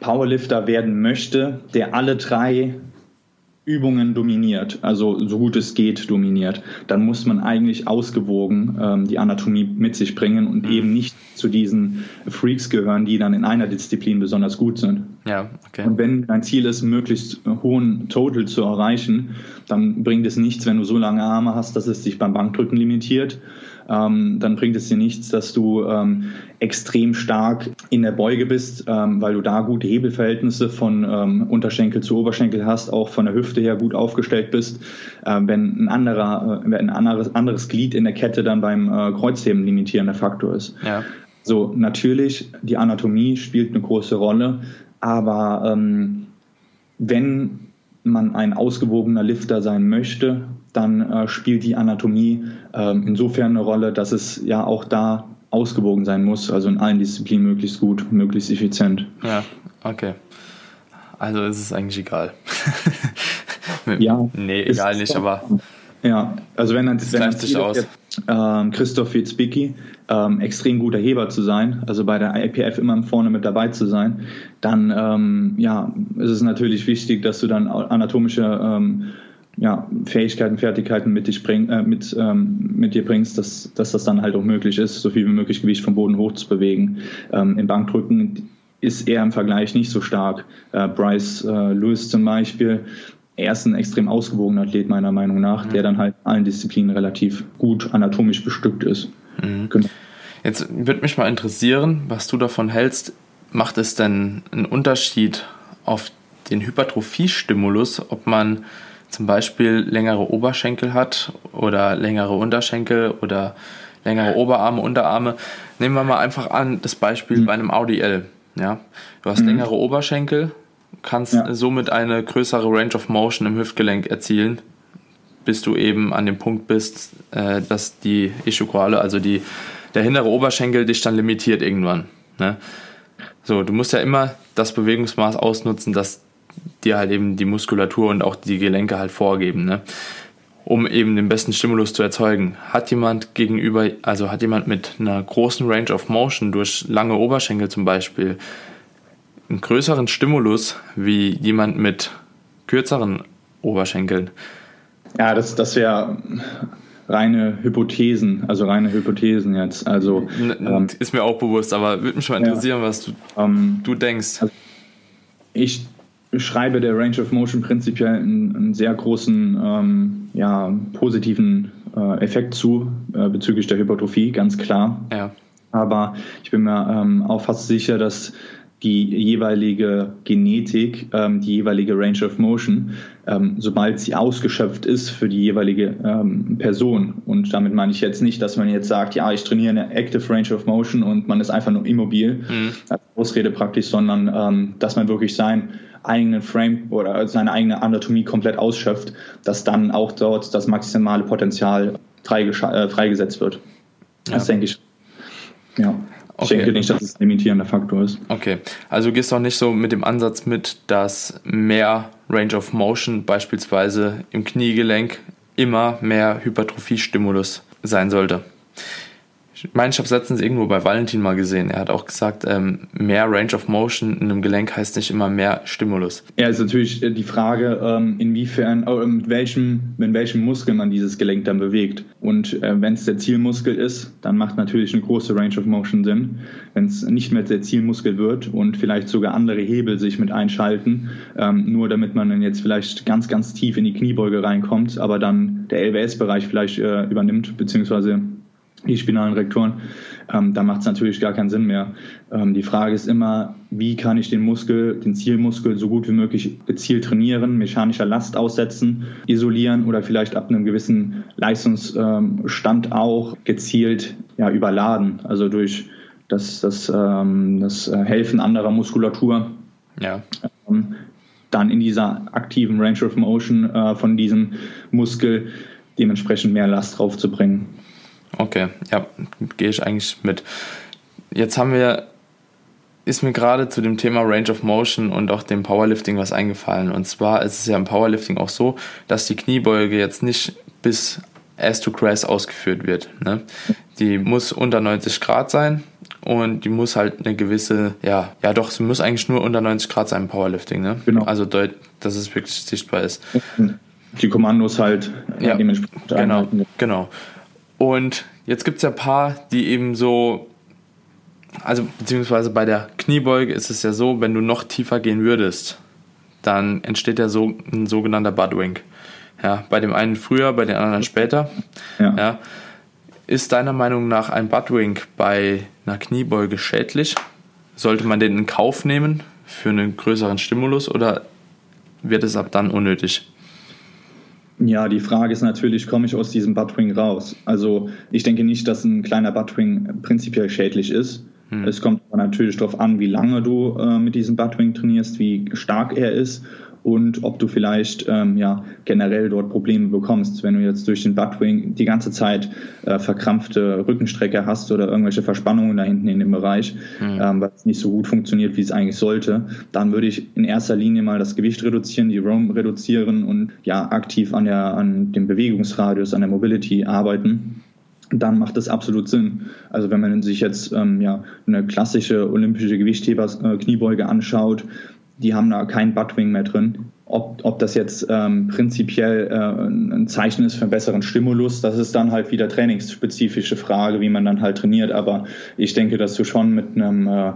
Powerlifter werden möchte, der alle drei Übungen dominiert, also so gut es geht dominiert, dann muss man eigentlich ausgewogen ähm, die Anatomie mit sich bringen und mhm. eben nicht zu diesen Freaks gehören, die dann in einer Disziplin besonders gut sind. Ja, okay. Und wenn dein Ziel ist, möglichst hohen Total zu erreichen, dann bringt es nichts, wenn du so lange Arme hast, dass es dich beim Bankdrücken limitiert ähm, dann bringt es dir nichts, dass du ähm, extrem stark in der Beuge bist, ähm, weil du da gute Hebelverhältnisse von ähm, Unterschenkel zu Oberschenkel hast, auch von der Hüfte her gut aufgestellt bist. Äh, wenn ein anderer, äh, wenn ein anderes, anderes Glied in der Kette dann beim äh, Kreuzheben limitierender Faktor ist. Ja. So, natürlich, die Anatomie spielt eine große Rolle, aber ähm, wenn man ein ausgewogener Lifter sein möchte, dann äh, spielt die Anatomie äh, insofern eine Rolle, dass es ja auch da ausgewogen sein muss, also in allen Disziplinen möglichst gut, möglichst effizient. Ja, okay. Also ist es eigentlich egal. *laughs* ja. Nee, egal nicht, aber. Ja, also wenn dann das wenn sich aus. Jetzt, ähm, Christoph Fitzbicki, ähm, extrem guter Heber zu sein, also bei der IPF immer vorne mit dabei zu sein, dann ähm, ja, ist es natürlich wichtig, dass du dann anatomische ähm, ja, Fähigkeiten, Fertigkeiten mit, dich bring, äh, mit, ähm, mit dir bringst, dass, dass das dann halt auch möglich ist, so viel wie möglich Gewicht vom Boden hoch zu bewegen. Ähm, Im Bankdrücken ist er im Vergleich nicht so stark. Äh, Bryce äh, Lewis zum Beispiel, er ist ein extrem ausgewogener Athlet meiner Meinung nach, mhm. der dann halt allen Disziplinen relativ gut anatomisch bestückt ist. Mhm. Genau. Jetzt würde mich mal interessieren, was du davon hältst. Macht es denn einen Unterschied auf den Hypertrophiestimulus, ob man zum Beispiel längere Oberschenkel hat oder längere Unterschenkel oder längere Oberarme, Unterarme. Nehmen wir mal einfach an, das Beispiel mhm. bei einem Audi L. Ja? Du hast mhm. längere Oberschenkel, kannst ja. somit eine größere Range of Motion im Hüftgelenk erzielen, bis du eben an dem Punkt bist, äh, dass die Ischokorale, also die, der hintere Oberschenkel, dich dann limitiert irgendwann. Ne? So, du musst ja immer das Bewegungsmaß ausnutzen, das dir halt eben die Muskulatur und auch die Gelenke halt vorgeben. Ne? um eben den besten Stimulus zu erzeugen. Hat jemand gegenüber, also hat jemand mit einer großen Range of Motion durch lange Oberschenkel zum Beispiel einen größeren Stimulus wie jemand mit kürzeren Oberschenkeln? Ja, das, das wäre reine Hypothesen, also reine Hypothesen jetzt. Also ähm, ist mir auch bewusst, aber würde mich mal interessieren, ja, was du, ähm, du denkst. Also ich schreibe der Range of Motion prinzipiell einen, einen sehr großen ähm, ja, positiven äh, Effekt zu äh, bezüglich der Hypertrophie, ganz klar. Ja. Aber ich bin mir ähm, auch fast sicher, dass die jeweilige Genetik, ähm, die jeweilige Range of Motion, ähm, sobald sie ausgeschöpft ist für die jeweilige ähm, Person. Und damit meine ich jetzt nicht, dass man jetzt sagt, ja, ich trainiere eine Active Range of Motion und man ist einfach nur immobil mhm. als Ausrede praktisch, sondern ähm, dass man wirklich sein eigenen Frame oder seine eigene Anatomie komplett ausschöpft, dass dann auch dort das maximale Potenzial äh, freigesetzt wird. Das ja. denke ich. Ja. Ich denke nicht, dass es ein limitierender Faktor ist. Okay, also du gehst auch nicht so mit dem Ansatz mit, dass mehr Range of Motion beispielsweise im Kniegelenk immer mehr Hypertrophie-Stimulus sein sollte. Ich meine, ich habe letztens irgendwo bei Valentin mal gesehen. Er hat auch gesagt, ähm, mehr Range of Motion in einem Gelenk heißt nicht immer mehr Stimulus. Ja, ist natürlich äh, die Frage, ähm, inwiefern, oh, mit welchem, mit welchem Muskel man dieses Gelenk dann bewegt. Und äh, wenn es der Zielmuskel ist, dann macht natürlich eine große Range of Motion Sinn. Wenn es nicht mehr der Zielmuskel wird und vielleicht sogar andere Hebel sich mit einschalten, ähm, nur damit man dann jetzt vielleicht ganz, ganz tief in die Kniebeuge reinkommt, aber dann der LWS-Bereich vielleicht äh, übernimmt, beziehungsweise die spinalen Rektoren, ähm, da macht es natürlich gar keinen Sinn mehr. Ähm, die Frage ist immer, wie kann ich den Muskel, den Zielmuskel so gut wie möglich gezielt trainieren, mechanischer Last aussetzen, isolieren oder vielleicht ab einem gewissen Leistungsstand auch gezielt ja, überladen, also durch das, das, ähm, das äh, Helfen anderer Muskulatur. Ja. Ähm, dann in dieser aktiven Range of Motion äh, von diesem Muskel dementsprechend mehr Last draufzubringen. Okay, ja, gehe ich eigentlich mit. Jetzt haben wir, ist mir gerade zu dem Thema Range of Motion und auch dem Powerlifting was eingefallen. Und zwar ist es ja im Powerlifting auch so, dass die Kniebeuge jetzt nicht bis Ass to Grass ausgeführt wird. Ne? Die muss unter 90 Grad sein und die muss halt eine gewisse, ja, ja doch, sie muss eigentlich nur unter 90 Grad sein im Powerlifting. Ne? Genau. Also, dass es wirklich sichtbar ist. Die Kommandos halt ja, dementsprechend genau, einhalten. Genau. Und jetzt gibt es ja ein paar, die eben so, also beziehungsweise bei der Kniebeuge ist es ja so, wenn du noch tiefer gehen würdest, dann entsteht ja so ein sogenannter Budwink. Ja, bei dem einen früher, bei den anderen später. Ja. ja. Ist deiner Meinung nach ein Budwink bei einer Kniebeuge schädlich? Sollte man den in Kauf nehmen für einen größeren Stimulus oder wird es ab dann unnötig? Ja, die Frage ist natürlich, komme ich aus diesem Buttwing raus? Also ich denke nicht, dass ein kleiner Buttwing prinzipiell schädlich ist. Hm. Es kommt aber natürlich darauf an, wie lange du äh, mit diesem Buttwing trainierst, wie stark er ist und ob du vielleicht ähm, ja, generell dort Probleme bekommst. Wenn du jetzt durch den Buttwing die ganze Zeit äh, verkrampfte Rückenstrecke hast oder irgendwelche Verspannungen da hinten in dem Bereich, mhm. ähm, weil es nicht so gut funktioniert, wie es eigentlich sollte, dann würde ich in erster Linie mal das Gewicht reduzieren, die Roam reduzieren und ja aktiv an, der, an dem Bewegungsradius, an der Mobility arbeiten dann macht das absolut Sinn. Also wenn man sich jetzt ähm, ja, eine klassische olympische Gewichtheber-Kniebeuge äh, anschaut, die haben da kein Buttwing mehr drin. Ob, ob das jetzt ähm, prinzipiell äh, ein Zeichen ist für einen besseren Stimulus, das ist dann halt wieder trainingsspezifische Frage, wie man dann halt trainiert. Aber ich denke, dass du schon mit einem äh,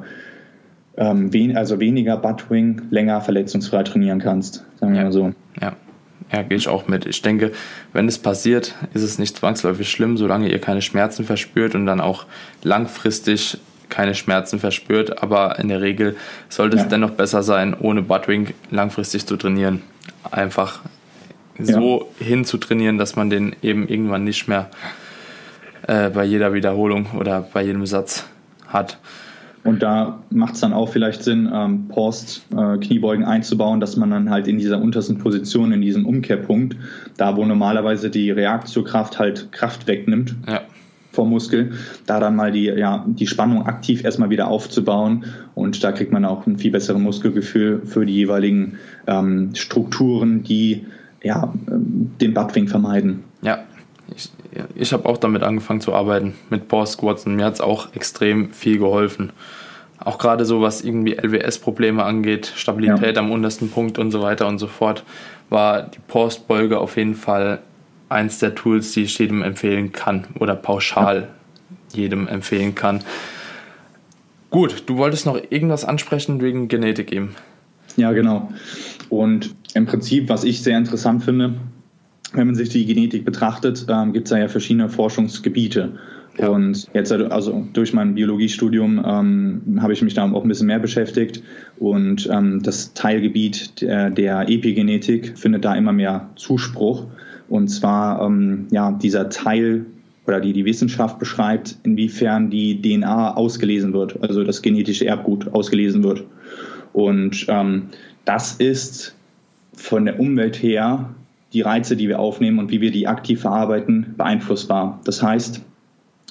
ähm, wen, also weniger Buttwing länger verletzungsfrei trainieren kannst, sagen wir ja. mal so. Ja. Ja, gehe ich auch mit. Ich denke, wenn es passiert, ist es nicht zwangsläufig schlimm, solange ihr keine Schmerzen verspürt und dann auch langfristig keine Schmerzen verspürt, aber in der Regel sollte ja. es dennoch besser sein, ohne Buttwing langfristig zu trainieren. Einfach so ja. hinzutrainieren, dass man den eben irgendwann nicht mehr äh, bei jeder Wiederholung oder bei jedem Satz hat. Und da macht es dann auch vielleicht Sinn, ähm, Post-Kniebeugen äh, einzubauen, dass man dann halt in dieser untersten Position, in diesem Umkehrpunkt, da wo normalerweise die Reaktiokraft halt Kraft wegnimmt, ja vom Muskel, da dann mal die, ja, die Spannung aktiv erstmal wieder aufzubauen und da kriegt man auch ein viel besseres Muskelgefühl für die jeweiligen ähm, Strukturen, die ja, den Buttwing vermeiden. Ja, ich, ich habe auch damit angefangen zu arbeiten, mit Power Squats und mir hat es auch extrem viel geholfen. Auch gerade so, was irgendwie LWS-Probleme angeht, Stabilität ja. am untersten Punkt und so weiter und so fort, war die Postbeuge auf jeden Fall eins der Tools, die ich jedem empfehlen kann oder pauschal ja. jedem empfehlen kann. Gut, du wolltest noch irgendwas ansprechen wegen Genetik eben. Ja, genau. Und im Prinzip, was ich sehr interessant finde, wenn man sich die Genetik betrachtet, ähm, gibt es da ja verschiedene Forschungsgebiete. Ja. Und jetzt, also durch mein Biologiestudium, ähm, habe ich mich da auch ein bisschen mehr beschäftigt. Und ähm, das Teilgebiet der, der, Epigenetik findet da immer mehr Zuspruch. Und zwar ähm, ja, dieser Teil oder die die Wissenschaft beschreibt, inwiefern die DNA ausgelesen wird, also das genetische Erbgut ausgelesen wird. Und ähm, das ist von der Umwelt her die Reize, die wir aufnehmen und wie wir die aktiv verarbeiten, beeinflussbar. Das heißt,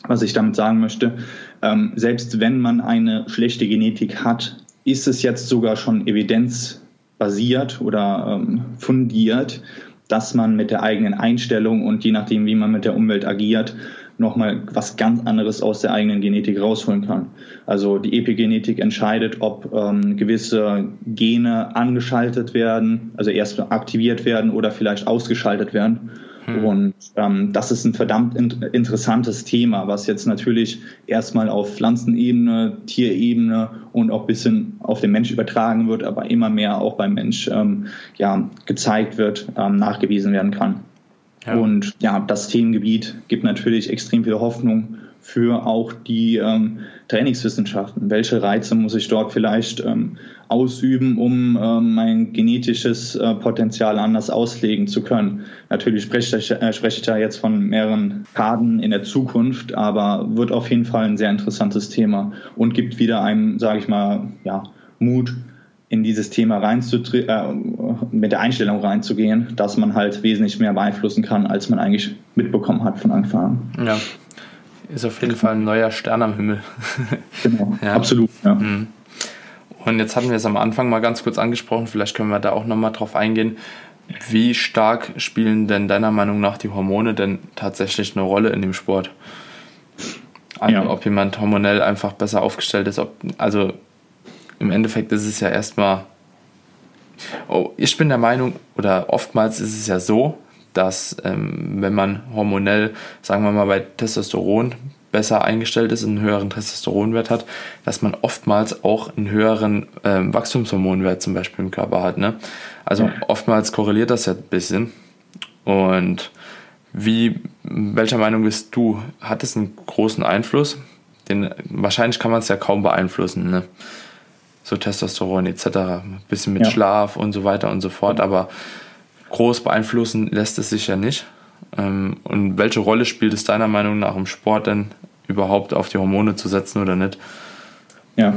was ich damit sagen möchte, ähm, selbst wenn man eine schlechte Genetik hat, ist es jetzt sogar schon evidenzbasiert oder ähm, fundiert, dass man mit der eigenen Einstellung und je nachdem, wie man mit der Umwelt agiert, nochmal was ganz anderes aus der eigenen Genetik rausholen kann. Also die Epigenetik entscheidet, ob ähm, gewisse Gene angeschaltet werden, also erst aktiviert werden oder vielleicht ausgeschaltet werden. Hm. Und ähm, das ist ein verdammt in interessantes Thema, was jetzt natürlich erstmal auf Pflanzenebene, Tierebene und auch ein bisschen auf den Mensch übertragen wird, aber immer mehr auch beim Mensch ähm, ja, gezeigt wird, ähm, nachgewiesen werden kann. Ja. Und ja, das Themengebiet gibt natürlich extrem viel Hoffnung für auch die ähm, Trainingswissenschaften. Welche Reize muss ich dort vielleicht ähm, ausüben, um ähm, mein genetisches äh, Potenzial anders auslegen zu können? Natürlich spreche ich, äh, spreche ich da jetzt von mehreren Kaden in der Zukunft, aber wird auf jeden Fall ein sehr interessantes Thema und gibt wieder einem, sage ich mal, ja, Mut, in dieses Thema reinzutreten, äh, mit der Einstellung reinzugehen, dass man halt wesentlich mehr beeinflussen kann, als man eigentlich mitbekommen hat von Anfang an. Ja, ist auf jeden Fall ein neuer Stern am Himmel. *laughs* genau, *laughs* ja. absolut. Ja. Mhm. Und jetzt hatten wir es am Anfang mal ganz kurz angesprochen, vielleicht können wir da auch nochmal drauf eingehen. Wie stark spielen denn deiner Meinung nach die Hormone denn tatsächlich eine Rolle in dem Sport? Also ja. ob jemand hormonell einfach besser aufgestellt ist, ob, also im Endeffekt ist es ja erstmal, oh, ich bin der Meinung, oder oftmals ist es ja so, dass ähm, wenn man hormonell, sagen wir mal bei Testosteron besser eingestellt ist, einen höheren Testosteronwert hat, dass man oftmals auch einen höheren ähm, Wachstumshormonwert zum Beispiel im Körper hat. Ne? Also oftmals korreliert das ja ein bisschen. Und wie, welcher Meinung bist du? Hat es einen großen Einfluss? Den, wahrscheinlich kann man es ja kaum beeinflussen. Ne? so Testosteron etc. Ein bisschen mit ja. Schlaf und so weiter und so fort, aber groß beeinflussen lässt es sich ja nicht. Ähm, und welche Rolle spielt es deiner Meinung nach im Sport denn überhaupt auf die Hormone zu setzen oder nicht? Ja,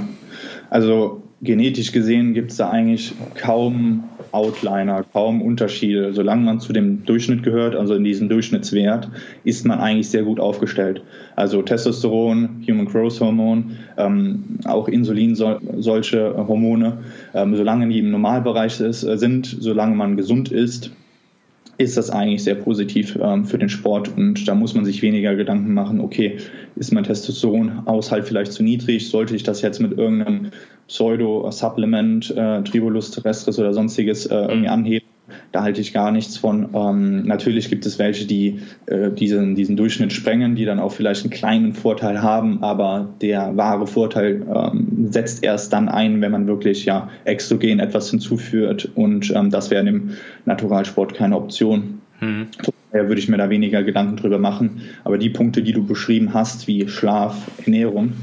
also genetisch gesehen gibt es da eigentlich kaum Outliner, kaum Unterschiede. Solange man zu dem Durchschnitt gehört, also in diesem Durchschnittswert, ist man eigentlich sehr gut aufgestellt. Also Testosteron, Human Growth Hormon, ähm, auch Insulin, so, solche Hormone, ähm, solange die im Normalbereich ist, äh, sind, solange man gesund ist, ist das eigentlich sehr positiv ähm, für den Sport und da muss man sich weniger Gedanken machen, okay, ist mein Testosteronaushalt vielleicht zu niedrig, sollte ich das jetzt mit irgendeinem Pseudo-Supplement, äh, Tribulus terrestris oder sonstiges äh, irgendwie mhm. anheben. Da halte ich gar nichts von. Ähm, natürlich gibt es welche, die äh, diesen, diesen Durchschnitt sprengen, die dann auch vielleicht einen kleinen Vorteil haben, aber der wahre Vorteil ähm, setzt erst dann ein, wenn man wirklich ja exogen etwas hinzuführt und ähm, das wäre im Naturalsport keine Option. Mhm. Daher würde ich mir da weniger Gedanken drüber machen. Aber die Punkte, die du beschrieben hast, wie Schlaf, Ernährung,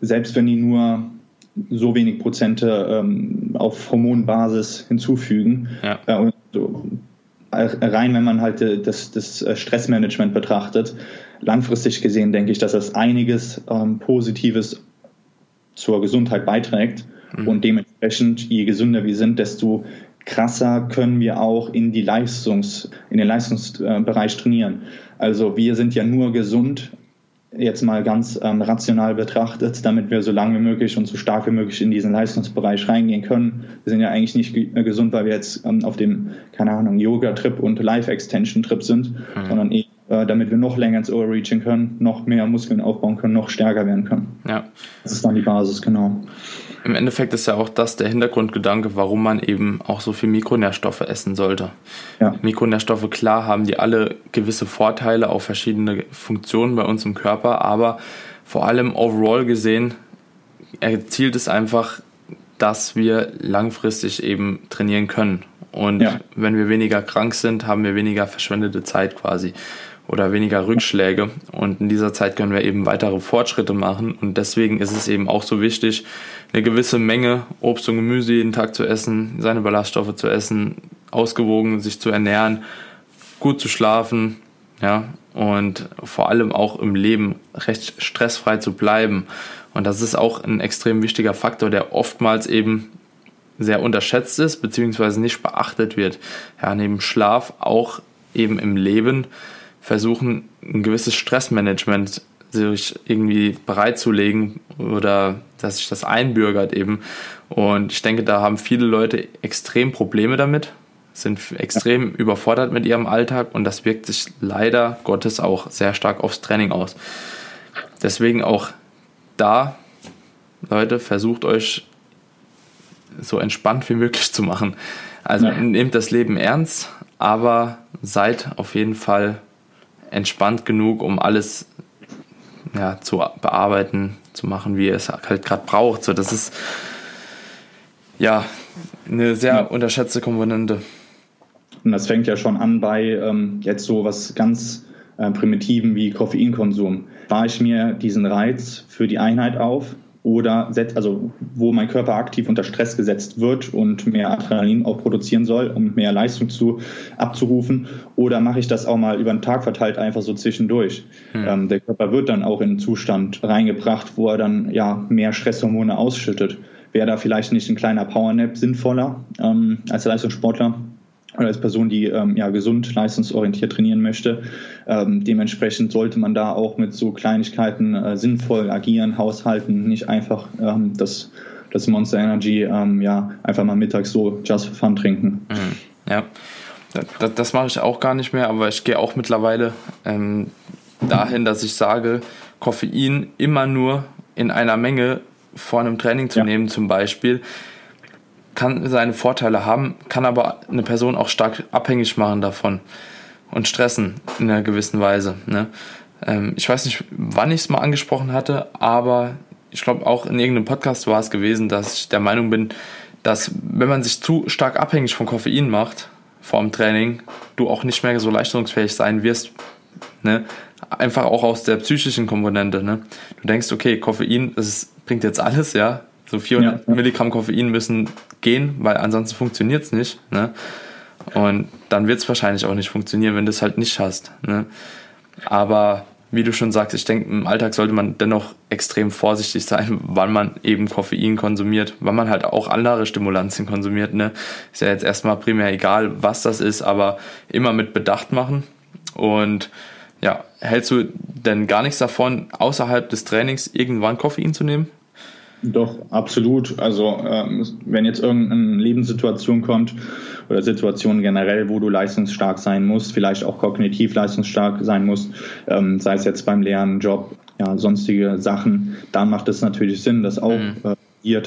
selbst wenn die nur so wenig Prozente ähm, auf Hormonbasis hinzufügen. Ja. Äh, so, rein, wenn man halt äh, das, das äh, Stressmanagement betrachtet, langfristig gesehen denke ich, dass das einiges ähm, Positives zur Gesundheit beiträgt. Mhm. Und dementsprechend, je gesünder wir sind, desto krasser können wir auch in, die Leistungs-, in den Leistungsbereich trainieren. Also wir sind ja nur gesund, jetzt mal ganz ähm, rational betrachtet, damit wir so lange wie möglich und so stark wie möglich in diesen Leistungsbereich reingehen können. Wir sind ja eigentlich nicht äh, gesund, weil wir jetzt ähm, auf dem, keine Ahnung, Yoga-Trip und Life-Extension-Trip sind, mhm. sondern eh, äh, damit wir noch länger ins Overreaching können, noch mehr Muskeln aufbauen können, noch stärker werden können. Ja. Das ist dann die Basis, genau. Im Endeffekt ist ja auch das der Hintergrundgedanke, warum man eben auch so viel Mikronährstoffe essen sollte. Ja. Mikronährstoffe, klar, haben die alle gewisse Vorteile, auch verschiedene Funktionen bei uns im Körper, aber vor allem overall gesehen erzielt es einfach, dass wir langfristig eben trainieren können. Und ja. wenn wir weniger krank sind, haben wir weniger verschwendete Zeit quasi oder weniger Rückschläge. Und in dieser Zeit können wir eben weitere Fortschritte machen. Und deswegen ist es eben auch so wichtig, eine gewisse Menge Obst und Gemüse jeden Tag zu essen, seine Ballaststoffe zu essen, ausgewogen sich zu ernähren, gut zu schlafen, ja, und vor allem auch im Leben recht stressfrei zu bleiben. Und das ist auch ein extrem wichtiger Faktor, der oftmals eben sehr unterschätzt ist, beziehungsweise nicht beachtet wird. Ja, neben Schlaf auch eben im Leben versuchen, ein gewisses Stressmanagement sich irgendwie bereitzulegen oder dass sich das einbürgert eben. Und ich denke, da haben viele Leute extrem Probleme damit, sind extrem ja. überfordert mit ihrem Alltag und das wirkt sich leider Gottes auch sehr stark aufs Training aus. Deswegen auch da, Leute, versucht euch so entspannt wie möglich zu machen. Also ja. nehmt das Leben ernst, aber seid auf jeden Fall entspannt genug, um alles ja, zu bearbeiten, zu machen, wie ihr es halt gerade braucht. So, das ist ja eine sehr unterschätzte Komponente. Und das fängt ja schon an bei ähm, jetzt so was ganz äh, Primitiven wie Koffeinkonsum. War ich mir diesen Reiz für die Einheit auf, oder also wo mein Körper aktiv unter Stress gesetzt wird und mehr Adrenalin auch produzieren soll, um mehr Leistung zu abzurufen, oder mache ich das auch mal über den Tag verteilt einfach so zwischendurch. Hm. Ähm, der Körper wird dann auch in einen Zustand reingebracht, wo er dann ja mehr Stresshormone ausschüttet. Wäre da vielleicht nicht ein kleiner Powernap sinnvoller ähm, als Leistungssportler? Oder als Person, die ähm, ja gesund, leistungsorientiert trainieren möchte. Ähm, dementsprechend sollte man da auch mit so Kleinigkeiten äh, sinnvoll agieren, haushalten, nicht einfach ähm, das, das Monster Energy ähm, ja einfach mal mittags so just for fun trinken. Mhm. Ja, das, das, mache ich auch gar nicht mehr, aber ich gehe auch mittlerweile ähm, dahin, dass ich sage, Koffein immer nur in einer Menge vor einem Training zu ja. nehmen, zum Beispiel kann seine Vorteile haben, kann aber eine Person auch stark abhängig machen davon und stressen in einer gewissen Weise. Ne? Ähm, ich weiß nicht, wann ich es mal angesprochen hatte, aber ich glaube auch in irgendeinem Podcast war es gewesen, dass ich der Meinung bin, dass wenn man sich zu stark abhängig von Koffein macht vor dem Training, du auch nicht mehr so leistungsfähig sein wirst. Ne? Einfach auch aus der psychischen Komponente. Ne? Du denkst, okay, Koffein, das bringt jetzt alles, ja, so 400 ja. Milligramm Koffein müssen gehen, weil ansonsten funktioniert es nicht. Ne? Und dann wird es wahrscheinlich auch nicht funktionieren, wenn du es halt nicht hast. Ne? Aber wie du schon sagst, ich denke, im Alltag sollte man dennoch extrem vorsichtig sein, wann man eben Koffein konsumiert, wann man halt auch andere Stimulantien konsumiert. Ne? Ist ja jetzt erstmal primär egal, was das ist, aber immer mit Bedacht machen. Und ja, hältst du denn gar nichts davon, außerhalb des Trainings irgendwann Koffein zu nehmen? Doch, absolut. Also ähm, wenn jetzt irgendeine Lebenssituation kommt oder Situation generell, wo du leistungsstark sein musst, vielleicht auch kognitiv leistungsstark sein musst, ähm, sei es jetzt beim Lernen, Job, ja, sonstige Sachen, dann macht es natürlich Sinn, das auch mhm. äh,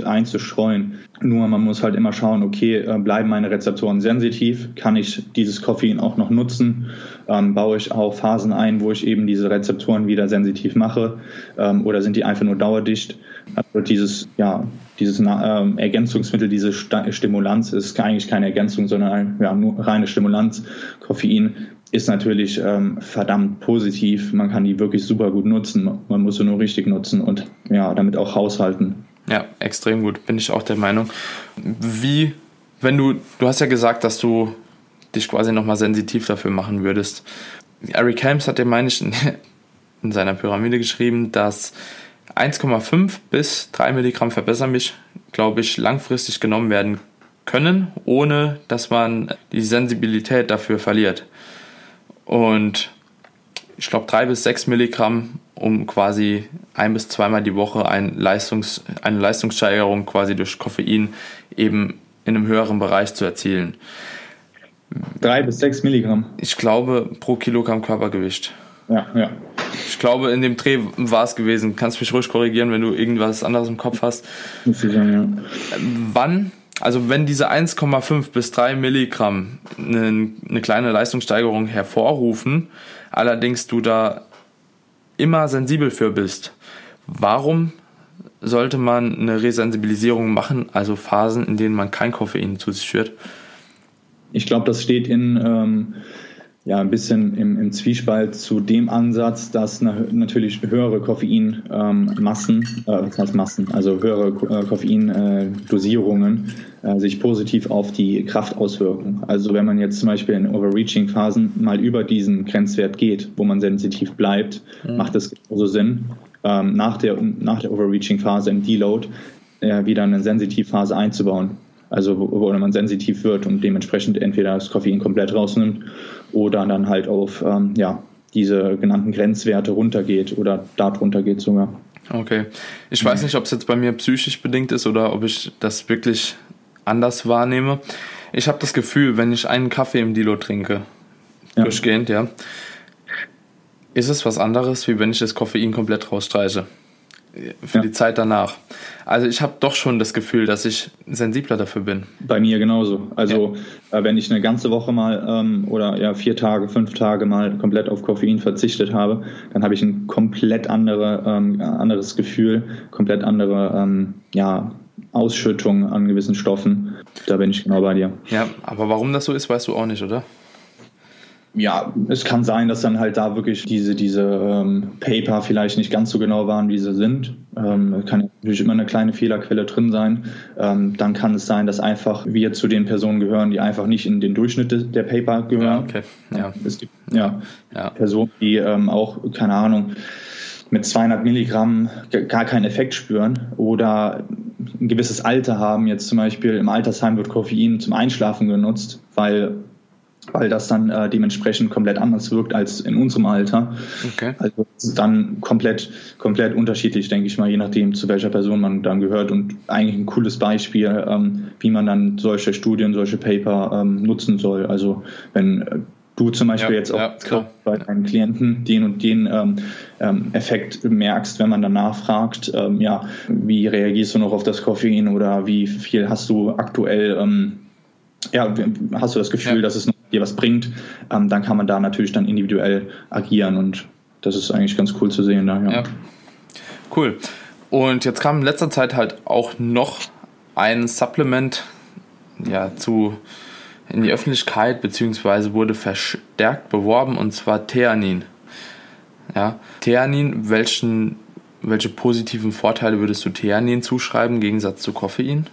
einzustreuen. Nur man muss halt immer schauen, okay, äh, bleiben meine Rezeptoren sensitiv? Kann ich dieses Koffein auch noch nutzen? Ähm, baue ich auch Phasen ein, wo ich eben diese Rezeptoren wieder sensitiv mache? Ähm, oder sind die einfach nur dauerdicht? Also dieses, ja, dieses ähm, Ergänzungsmittel, diese St Stimulanz ist eigentlich keine Ergänzung, sondern ja, nur reine Stimulanz. Koffein ist natürlich ähm, verdammt positiv. Man kann die wirklich super gut nutzen. Man muss sie nur richtig nutzen und ja, damit auch haushalten. Ja, extrem gut, bin ich auch der Meinung. Wie, wenn du, du hast ja gesagt, dass du dich quasi nochmal sensitiv dafür machen würdest. Eric Helms hat dir, meine ich, *laughs* in seiner Pyramide geschrieben, dass 1,5 bis 3 Milligramm Verbessermilch, glaube ich, langfristig genommen werden können, ohne dass man die Sensibilität dafür verliert. Und ich glaube, 3 bis 6 Milligramm um quasi ein bis zweimal die Woche ein Leistungs, eine Leistungssteigerung quasi durch Koffein eben in einem höheren Bereich zu erzielen. Drei bis sechs Milligramm. Ich glaube pro Kilogramm Körpergewicht. Ja, ja. Ich glaube, in dem Dreh war es gewesen. Kannst mich ruhig korrigieren, wenn du irgendwas anderes im Kopf hast. Muss ich sagen, ja. Wann, also wenn diese 1,5 bis 3 Milligramm eine, eine kleine Leistungssteigerung hervorrufen, allerdings du da immer sensibel für bist, warum sollte man eine Resensibilisierung machen, also Phasen, in denen man kein Koffein zu sich führt? Ich glaube, das steht in ähm, ja, ein bisschen im, im, Zwiespalt zu dem Ansatz, dass na, natürlich höhere Koffeinmassen, ähm, äh, was heißt Massen, also höhere äh, Koffeindosierungen äh, sich positiv auf die Kraft auswirken. Also wenn man jetzt zum Beispiel in Overreaching-Phasen mal über diesen Grenzwert geht, wo man sensitiv bleibt, mhm. macht das genauso Sinn, ähm, nach der, nach der Overreaching-Phase im Deload äh, wieder eine Sensitivphase einzubauen also wo, wo man sensitiv wird und dementsprechend entweder das Koffein komplett rausnimmt oder dann halt auf ähm, ja, diese genannten Grenzwerte runtergeht oder darunter geht sogar. Okay. Ich weiß nicht, ob es jetzt bei mir psychisch bedingt ist oder ob ich das wirklich anders wahrnehme. Ich habe das Gefühl, wenn ich einen Kaffee im Dilo trinke, ja. durchgehend, ja, ist es was anderes, wie wenn ich das Koffein komplett rausstreiche für ja. die Zeit danach. Also ich habe doch schon das Gefühl, dass ich sensibler dafür bin. Bei mir genauso. Also ja. äh, wenn ich eine ganze Woche mal ähm, oder ja vier Tage, fünf Tage mal komplett auf Koffein verzichtet habe, dann habe ich ein komplett andere, ähm, anderes Gefühl, komplett andere ähm, ja, Ausschüttung an gewissen Stoffen. Da bin ich genau bei dir. Ja, aber warum das so ist, weißt du auch nicht, oder? Ja, es kann sein, dass dann halt da wirklich diese, diese ähm, Paper vielleicht nicht ganz so genau waren, wie sie sind. Ähm, kann natürlich immer eine kleine Fehlerquelle drin sein. Ähm, dann kann es sein, dass einfach wir zu den Personen gehören, die einfach nicht in den Durchschnitt der Paper gehören. Ja, okay. ja. Es gibt ja, ja. Personen, die ähm, auch, keine Ahnung, mit 200 Milligramm gar keinen Effekt spüren oder ein gewisses Alter haben. Jetzt zum Beispiel im Altersheim wird Koffein zum Einschlafen genutzt, weil weil das dann äh, dementsprechend komplett anders wirkt als in unserem Alter. Okay. Also es ist dann komplett, komplett unterschiedlich, denke ich mal, je nachdem, zu welcher Person man dann gehört und eigentlich ein cooles Beispiel, ähm, wie man dann solche Studien, solche Paper ähm, nutzen soll. Also wenn äh, du zum Beispiel ja, jetzt auch ja, bei deinen Klienten den und den ähm, ähm, Effekt merkst, wenn man danach fragt, ähm, ja, wie reagierst du noch auf das Koffein oder wie viel hast du aktuell ähm, ja, hast du das Gefühl, ja. dass es noch dir was bringt, ähm, dann kann man da natürlich dann individuell agieren und das ist eigentlich ganz cool zu sehen. Da, ja. ja. Cool. Und jetzt kam in letzter Zeit halt auch noch ein Supplement ja, zu, in die Öffentlichkeit, beziehungsweise wurde verstärkt beworben, und zwar Theanin. Ja, Theanin, welchen, welche positiven Vorteile würdest du Theanin zuschreiben im Gegensatz zu Koffein?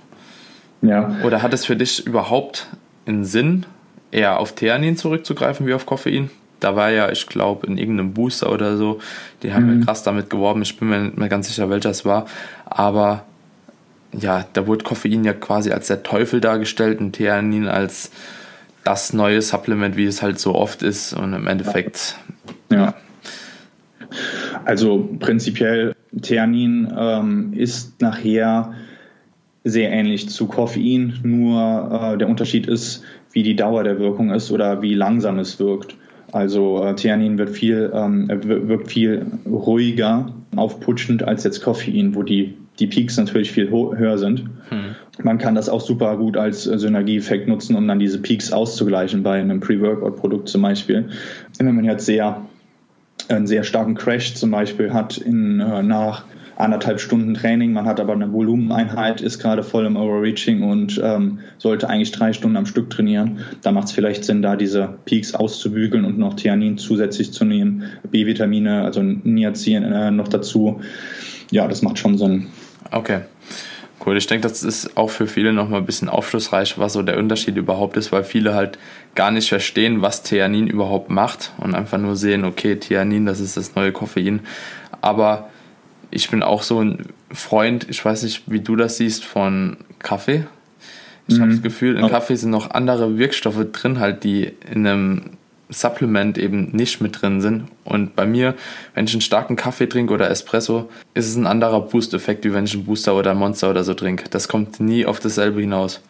Ja. Oder hat es für dich überhaupt einen Sinn, eher auf Theanin zurückzugreifen wie auf Koffein. Da war ja, ich glaube, in irgendeinem Booster oder so, die haben mhm. ja krass damit geworben. Ich bin mir nicht mehr ganz sicher, welcher es war. Aber ja, da wurde Koffein ja quasi als der Teufel dargestellt und Theanin als das neue Supplement, wie es halt so oft ist. Und im Endeffekt. Ja. ja. Also prinzipiell, Theanin ähm, ist nachher sehr ähnlich zu Koffein, nur äh, der Unterschied ist, wie die Dauer der Wirkung ist oder wie langsam es wirkt. Also äh, Theanin wird viel, ähm, wirkt viel ruhiger, aufputschend als jetzt Koffein, wo die, die Peaks natürlich viel höher sind. Hm. Man kann das auch super gut als äh, Synergieeffekt nutzen, um dann diese Peaks auszugleichen bei einem Pre-Workout-Produkt zum Beispiel. Wenn man jetzt sehr, einen sehr starken Crash zum Beispiel hat in, äh, nach anderthalb Stunden Training, man hat aber eine Volumeneinheit, ist gerade voll im Overreaching und ähm, sollte eigentlich drei Stunden am Stück trainieren. Da macht es vielleicht Sinn, da diese Peaks auszubügeln und noch Theanin zusätzlich zu nehmen, B-Vitamine, also Niacin äh, noch dazu. Ja, das macht schon Sinn. Okay. Cool, ich denke, das ist auch für viele nochmal ein bisschen aufschlussreich, was so der Unterschied überhaupt ist, weil viele halt gar nicht verstehen, was Theanin überhaupt macht und einfach nur sehen, okay, Theanin, das ist das neue Koffein. Aber ich bin auch so ein Freund, ich weiß nicht, wie du das siehst, von Kaffee. Ich mhm. habe das Gefühl, in Kaffee sind noch andere Wirkstoffe drin, halt, die in einem Supplement eben nicht mit drin sind. Und bei mir, wenn ich einen starken Kaffee trinke oder Espresso, ist es ein anderer Boost-Effekt, wie wenn ich einen Booster oder Monster oder so trinke. Das kommt nie auf dasselbe hinaus.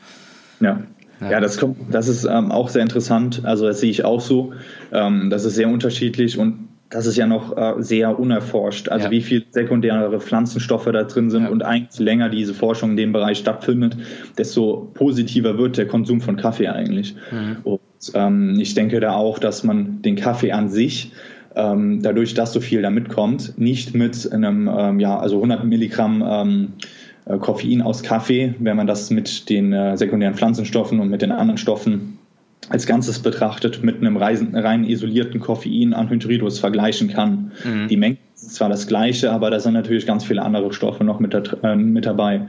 Ja. Ja. ja, das, kommt, das ist ähm, auch sehr interessant. Also das sehe ich auch so. Ähm, das ist sehr unterschiedlich und das ist ja noch äh, sehr unerforscht. Also ja. wie viele sekundäre Pflanzenstoffe da drin sind ja. und eigentlich länger diese Forschung in dem Bereich stattfindet, desto positiver wird der Konsum von Kaffee eigentlich. Mhm. Und ähm, ich denke da auch, dass man den Kaffee an sich ähm, dadurch, dass so viel da mitkommt, nicht mit einem, ähm, ja, also 100 Milligramm ähm, äh, Koffein aus Kaffee, wenn man das mit den äh, sekundären Pflanzenstoffen und mit den anderen Stoffen als Ganzes betrachtet mit einem rein isolierten Koffein Anhydridus vergleichen kann. Mhm. Die Menge ist zwar das gleiche, aber da sind natürlich ganz viele andere Stoffe noch mit, da, äh, mit dabei.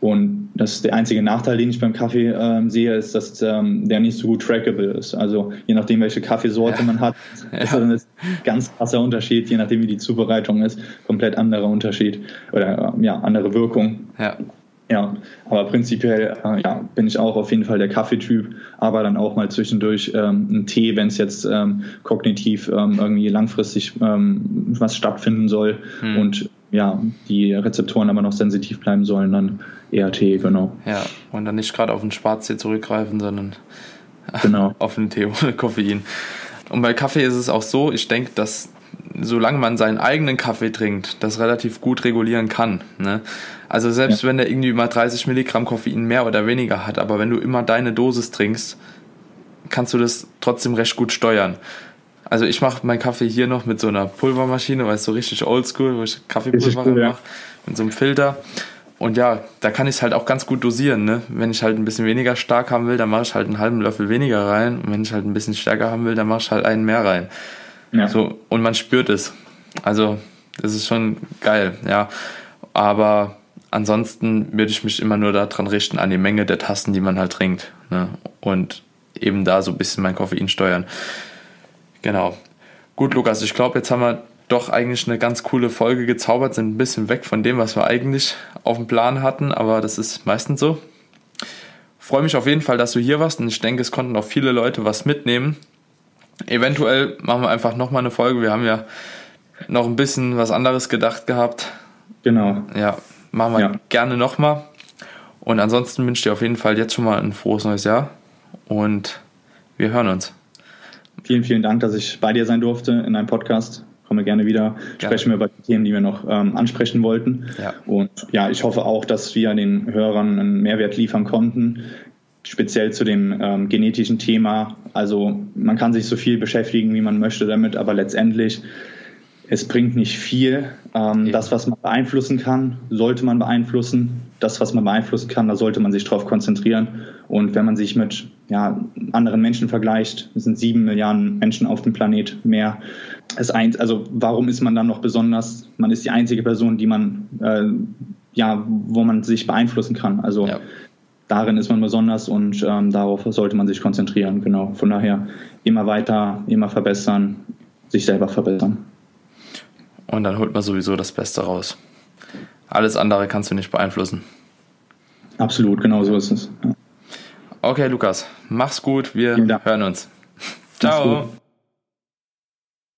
Und das ist der einzige Nachteil, den ich beim Kaffee ähm, sehe, ist, dass ähm, der nicht so gut trackable ist. Also je nachdem, welche Kaffeesorte ja. man hat, *laughs* ist ja. das ein ganz krasser Unterschied, je nachdem, wie die Zubereitung ist, komplett anderer Unterschied oder ja, andere Wirkung. Ja. Ja, aber prinzipiell äh, ja, bin ich auch auf jeden Fall der Kaffeetyp, aber dann auch mal zwischendurch ähm, einen Tee, wenn es jetzt ähm, kognitiv ähm, irgendwie langfristig ähm, was stattfinden soll hm. und ja, die Rezeptoren aber noch sensitiv bleiben sollen, dann eher Tee, genau. Ja, und dann nicht gerade auf den Schwarztee zurückgreifen, sondern genau. *laughs* auf den Tee ohne Koffein. Und bei Kaffee ist es auch so, ich denke, dass solange man seinen eigenen Kaffee trinkt, das relativ gut regulieren kann. Ne? Also selbst ja. wenn der irgendwie mal 30 Milligramm Koffein mehr oder weniger hat, aber wenn du immer deine Dosis trinkst, kannst du das trotzdem recht gut steuern. Also ich mache meinen Kaffee hier noch mit so einer Pulvermaschine, weil es so richtig oldschool, wo ich Kaffeepulver cool, mache, mit so einem Filter. Und ja, da kann ich es halt auch ganz gut dosieren. Ne? Wenn ich halt ein bisschen weniger stark haben will, dann mache ich halt einen halben Löffel weniger rein. Und wenn ich halt ein bisschen stärker haben will, dann mache ich halt einen mehr rein. Ja. So, und man spürt es. Also, das ist schon geil, ja. Aber ansonsten würde ich mich immer nur daran richten, an die Menge der Tassen, die man halt trinkt. Ne? Und eben da so ein bisschen mein Koffein steuern. Genau. Gut, Lukas, ich glaube, jetzt haben wir doch eigentlich eine ganz coole Folge gezaubert, sind ein bisschen weg von dem, was wir eigentlich auf dem Plan hatten, aber das ist meistens so. Freue mich auf jeden Fall, dass du hier warst und ich denke, es konnten auch viele Leute was mitnehmen. Eventuell machen wir einfach nochmal eine Folge. Wir haben ja noch ein bisschen was anderes gedacht gehabt. Genau. Ja, machen wir ja. gerne nochmal. Und ansonsten wünsche ich dir auf jeden Fall jetzt schon mal ein frohes neues Jahr und wir hören uns. Vielen, vielen Dank, dass ich bei dir sein durfte in deinem Podcast. Komme gerne wieder, sprechen wir über die Themen, die wir noch ähm, ansprechen wollten. Ja. Und ja, ich hoffe auch, dass wir den Hörern einen Mehrwert liefern konnten speziell zu dem ähm, genetischen Thema. Also man kann sich so viel beschäftigen, wie man möchte damit, aber letztendlich es bringt nicht viel. Ähm, das, was man beeinflussen kann, sollte man beeinflussen. Das, was man beeinflussen kann, da sollte man sich drauf konzentrieren. Und wenn man sich mit ja, anderen Menschen vergleicht, es sind sieben Milliarden Menschen auf dem Planet mehr. Es ein, also warum ist man dann noch besonders? Man ist die einzige Person, die man äh, ja, wo man sich beeinflussen kann. Also ja darin ist man besonders und ähm, darauf sollte man sich konzentrieren. Genau. Von daher immer weiter, immer verbessern, sich selber verbessern. Und dann holt man sowieso das Beste raus. Alles andere kannst du nicht beeinflussen. Absolut, genau so ist es. Ja. Okay, Lukas, mach's gut, wir hören uns. Ciao.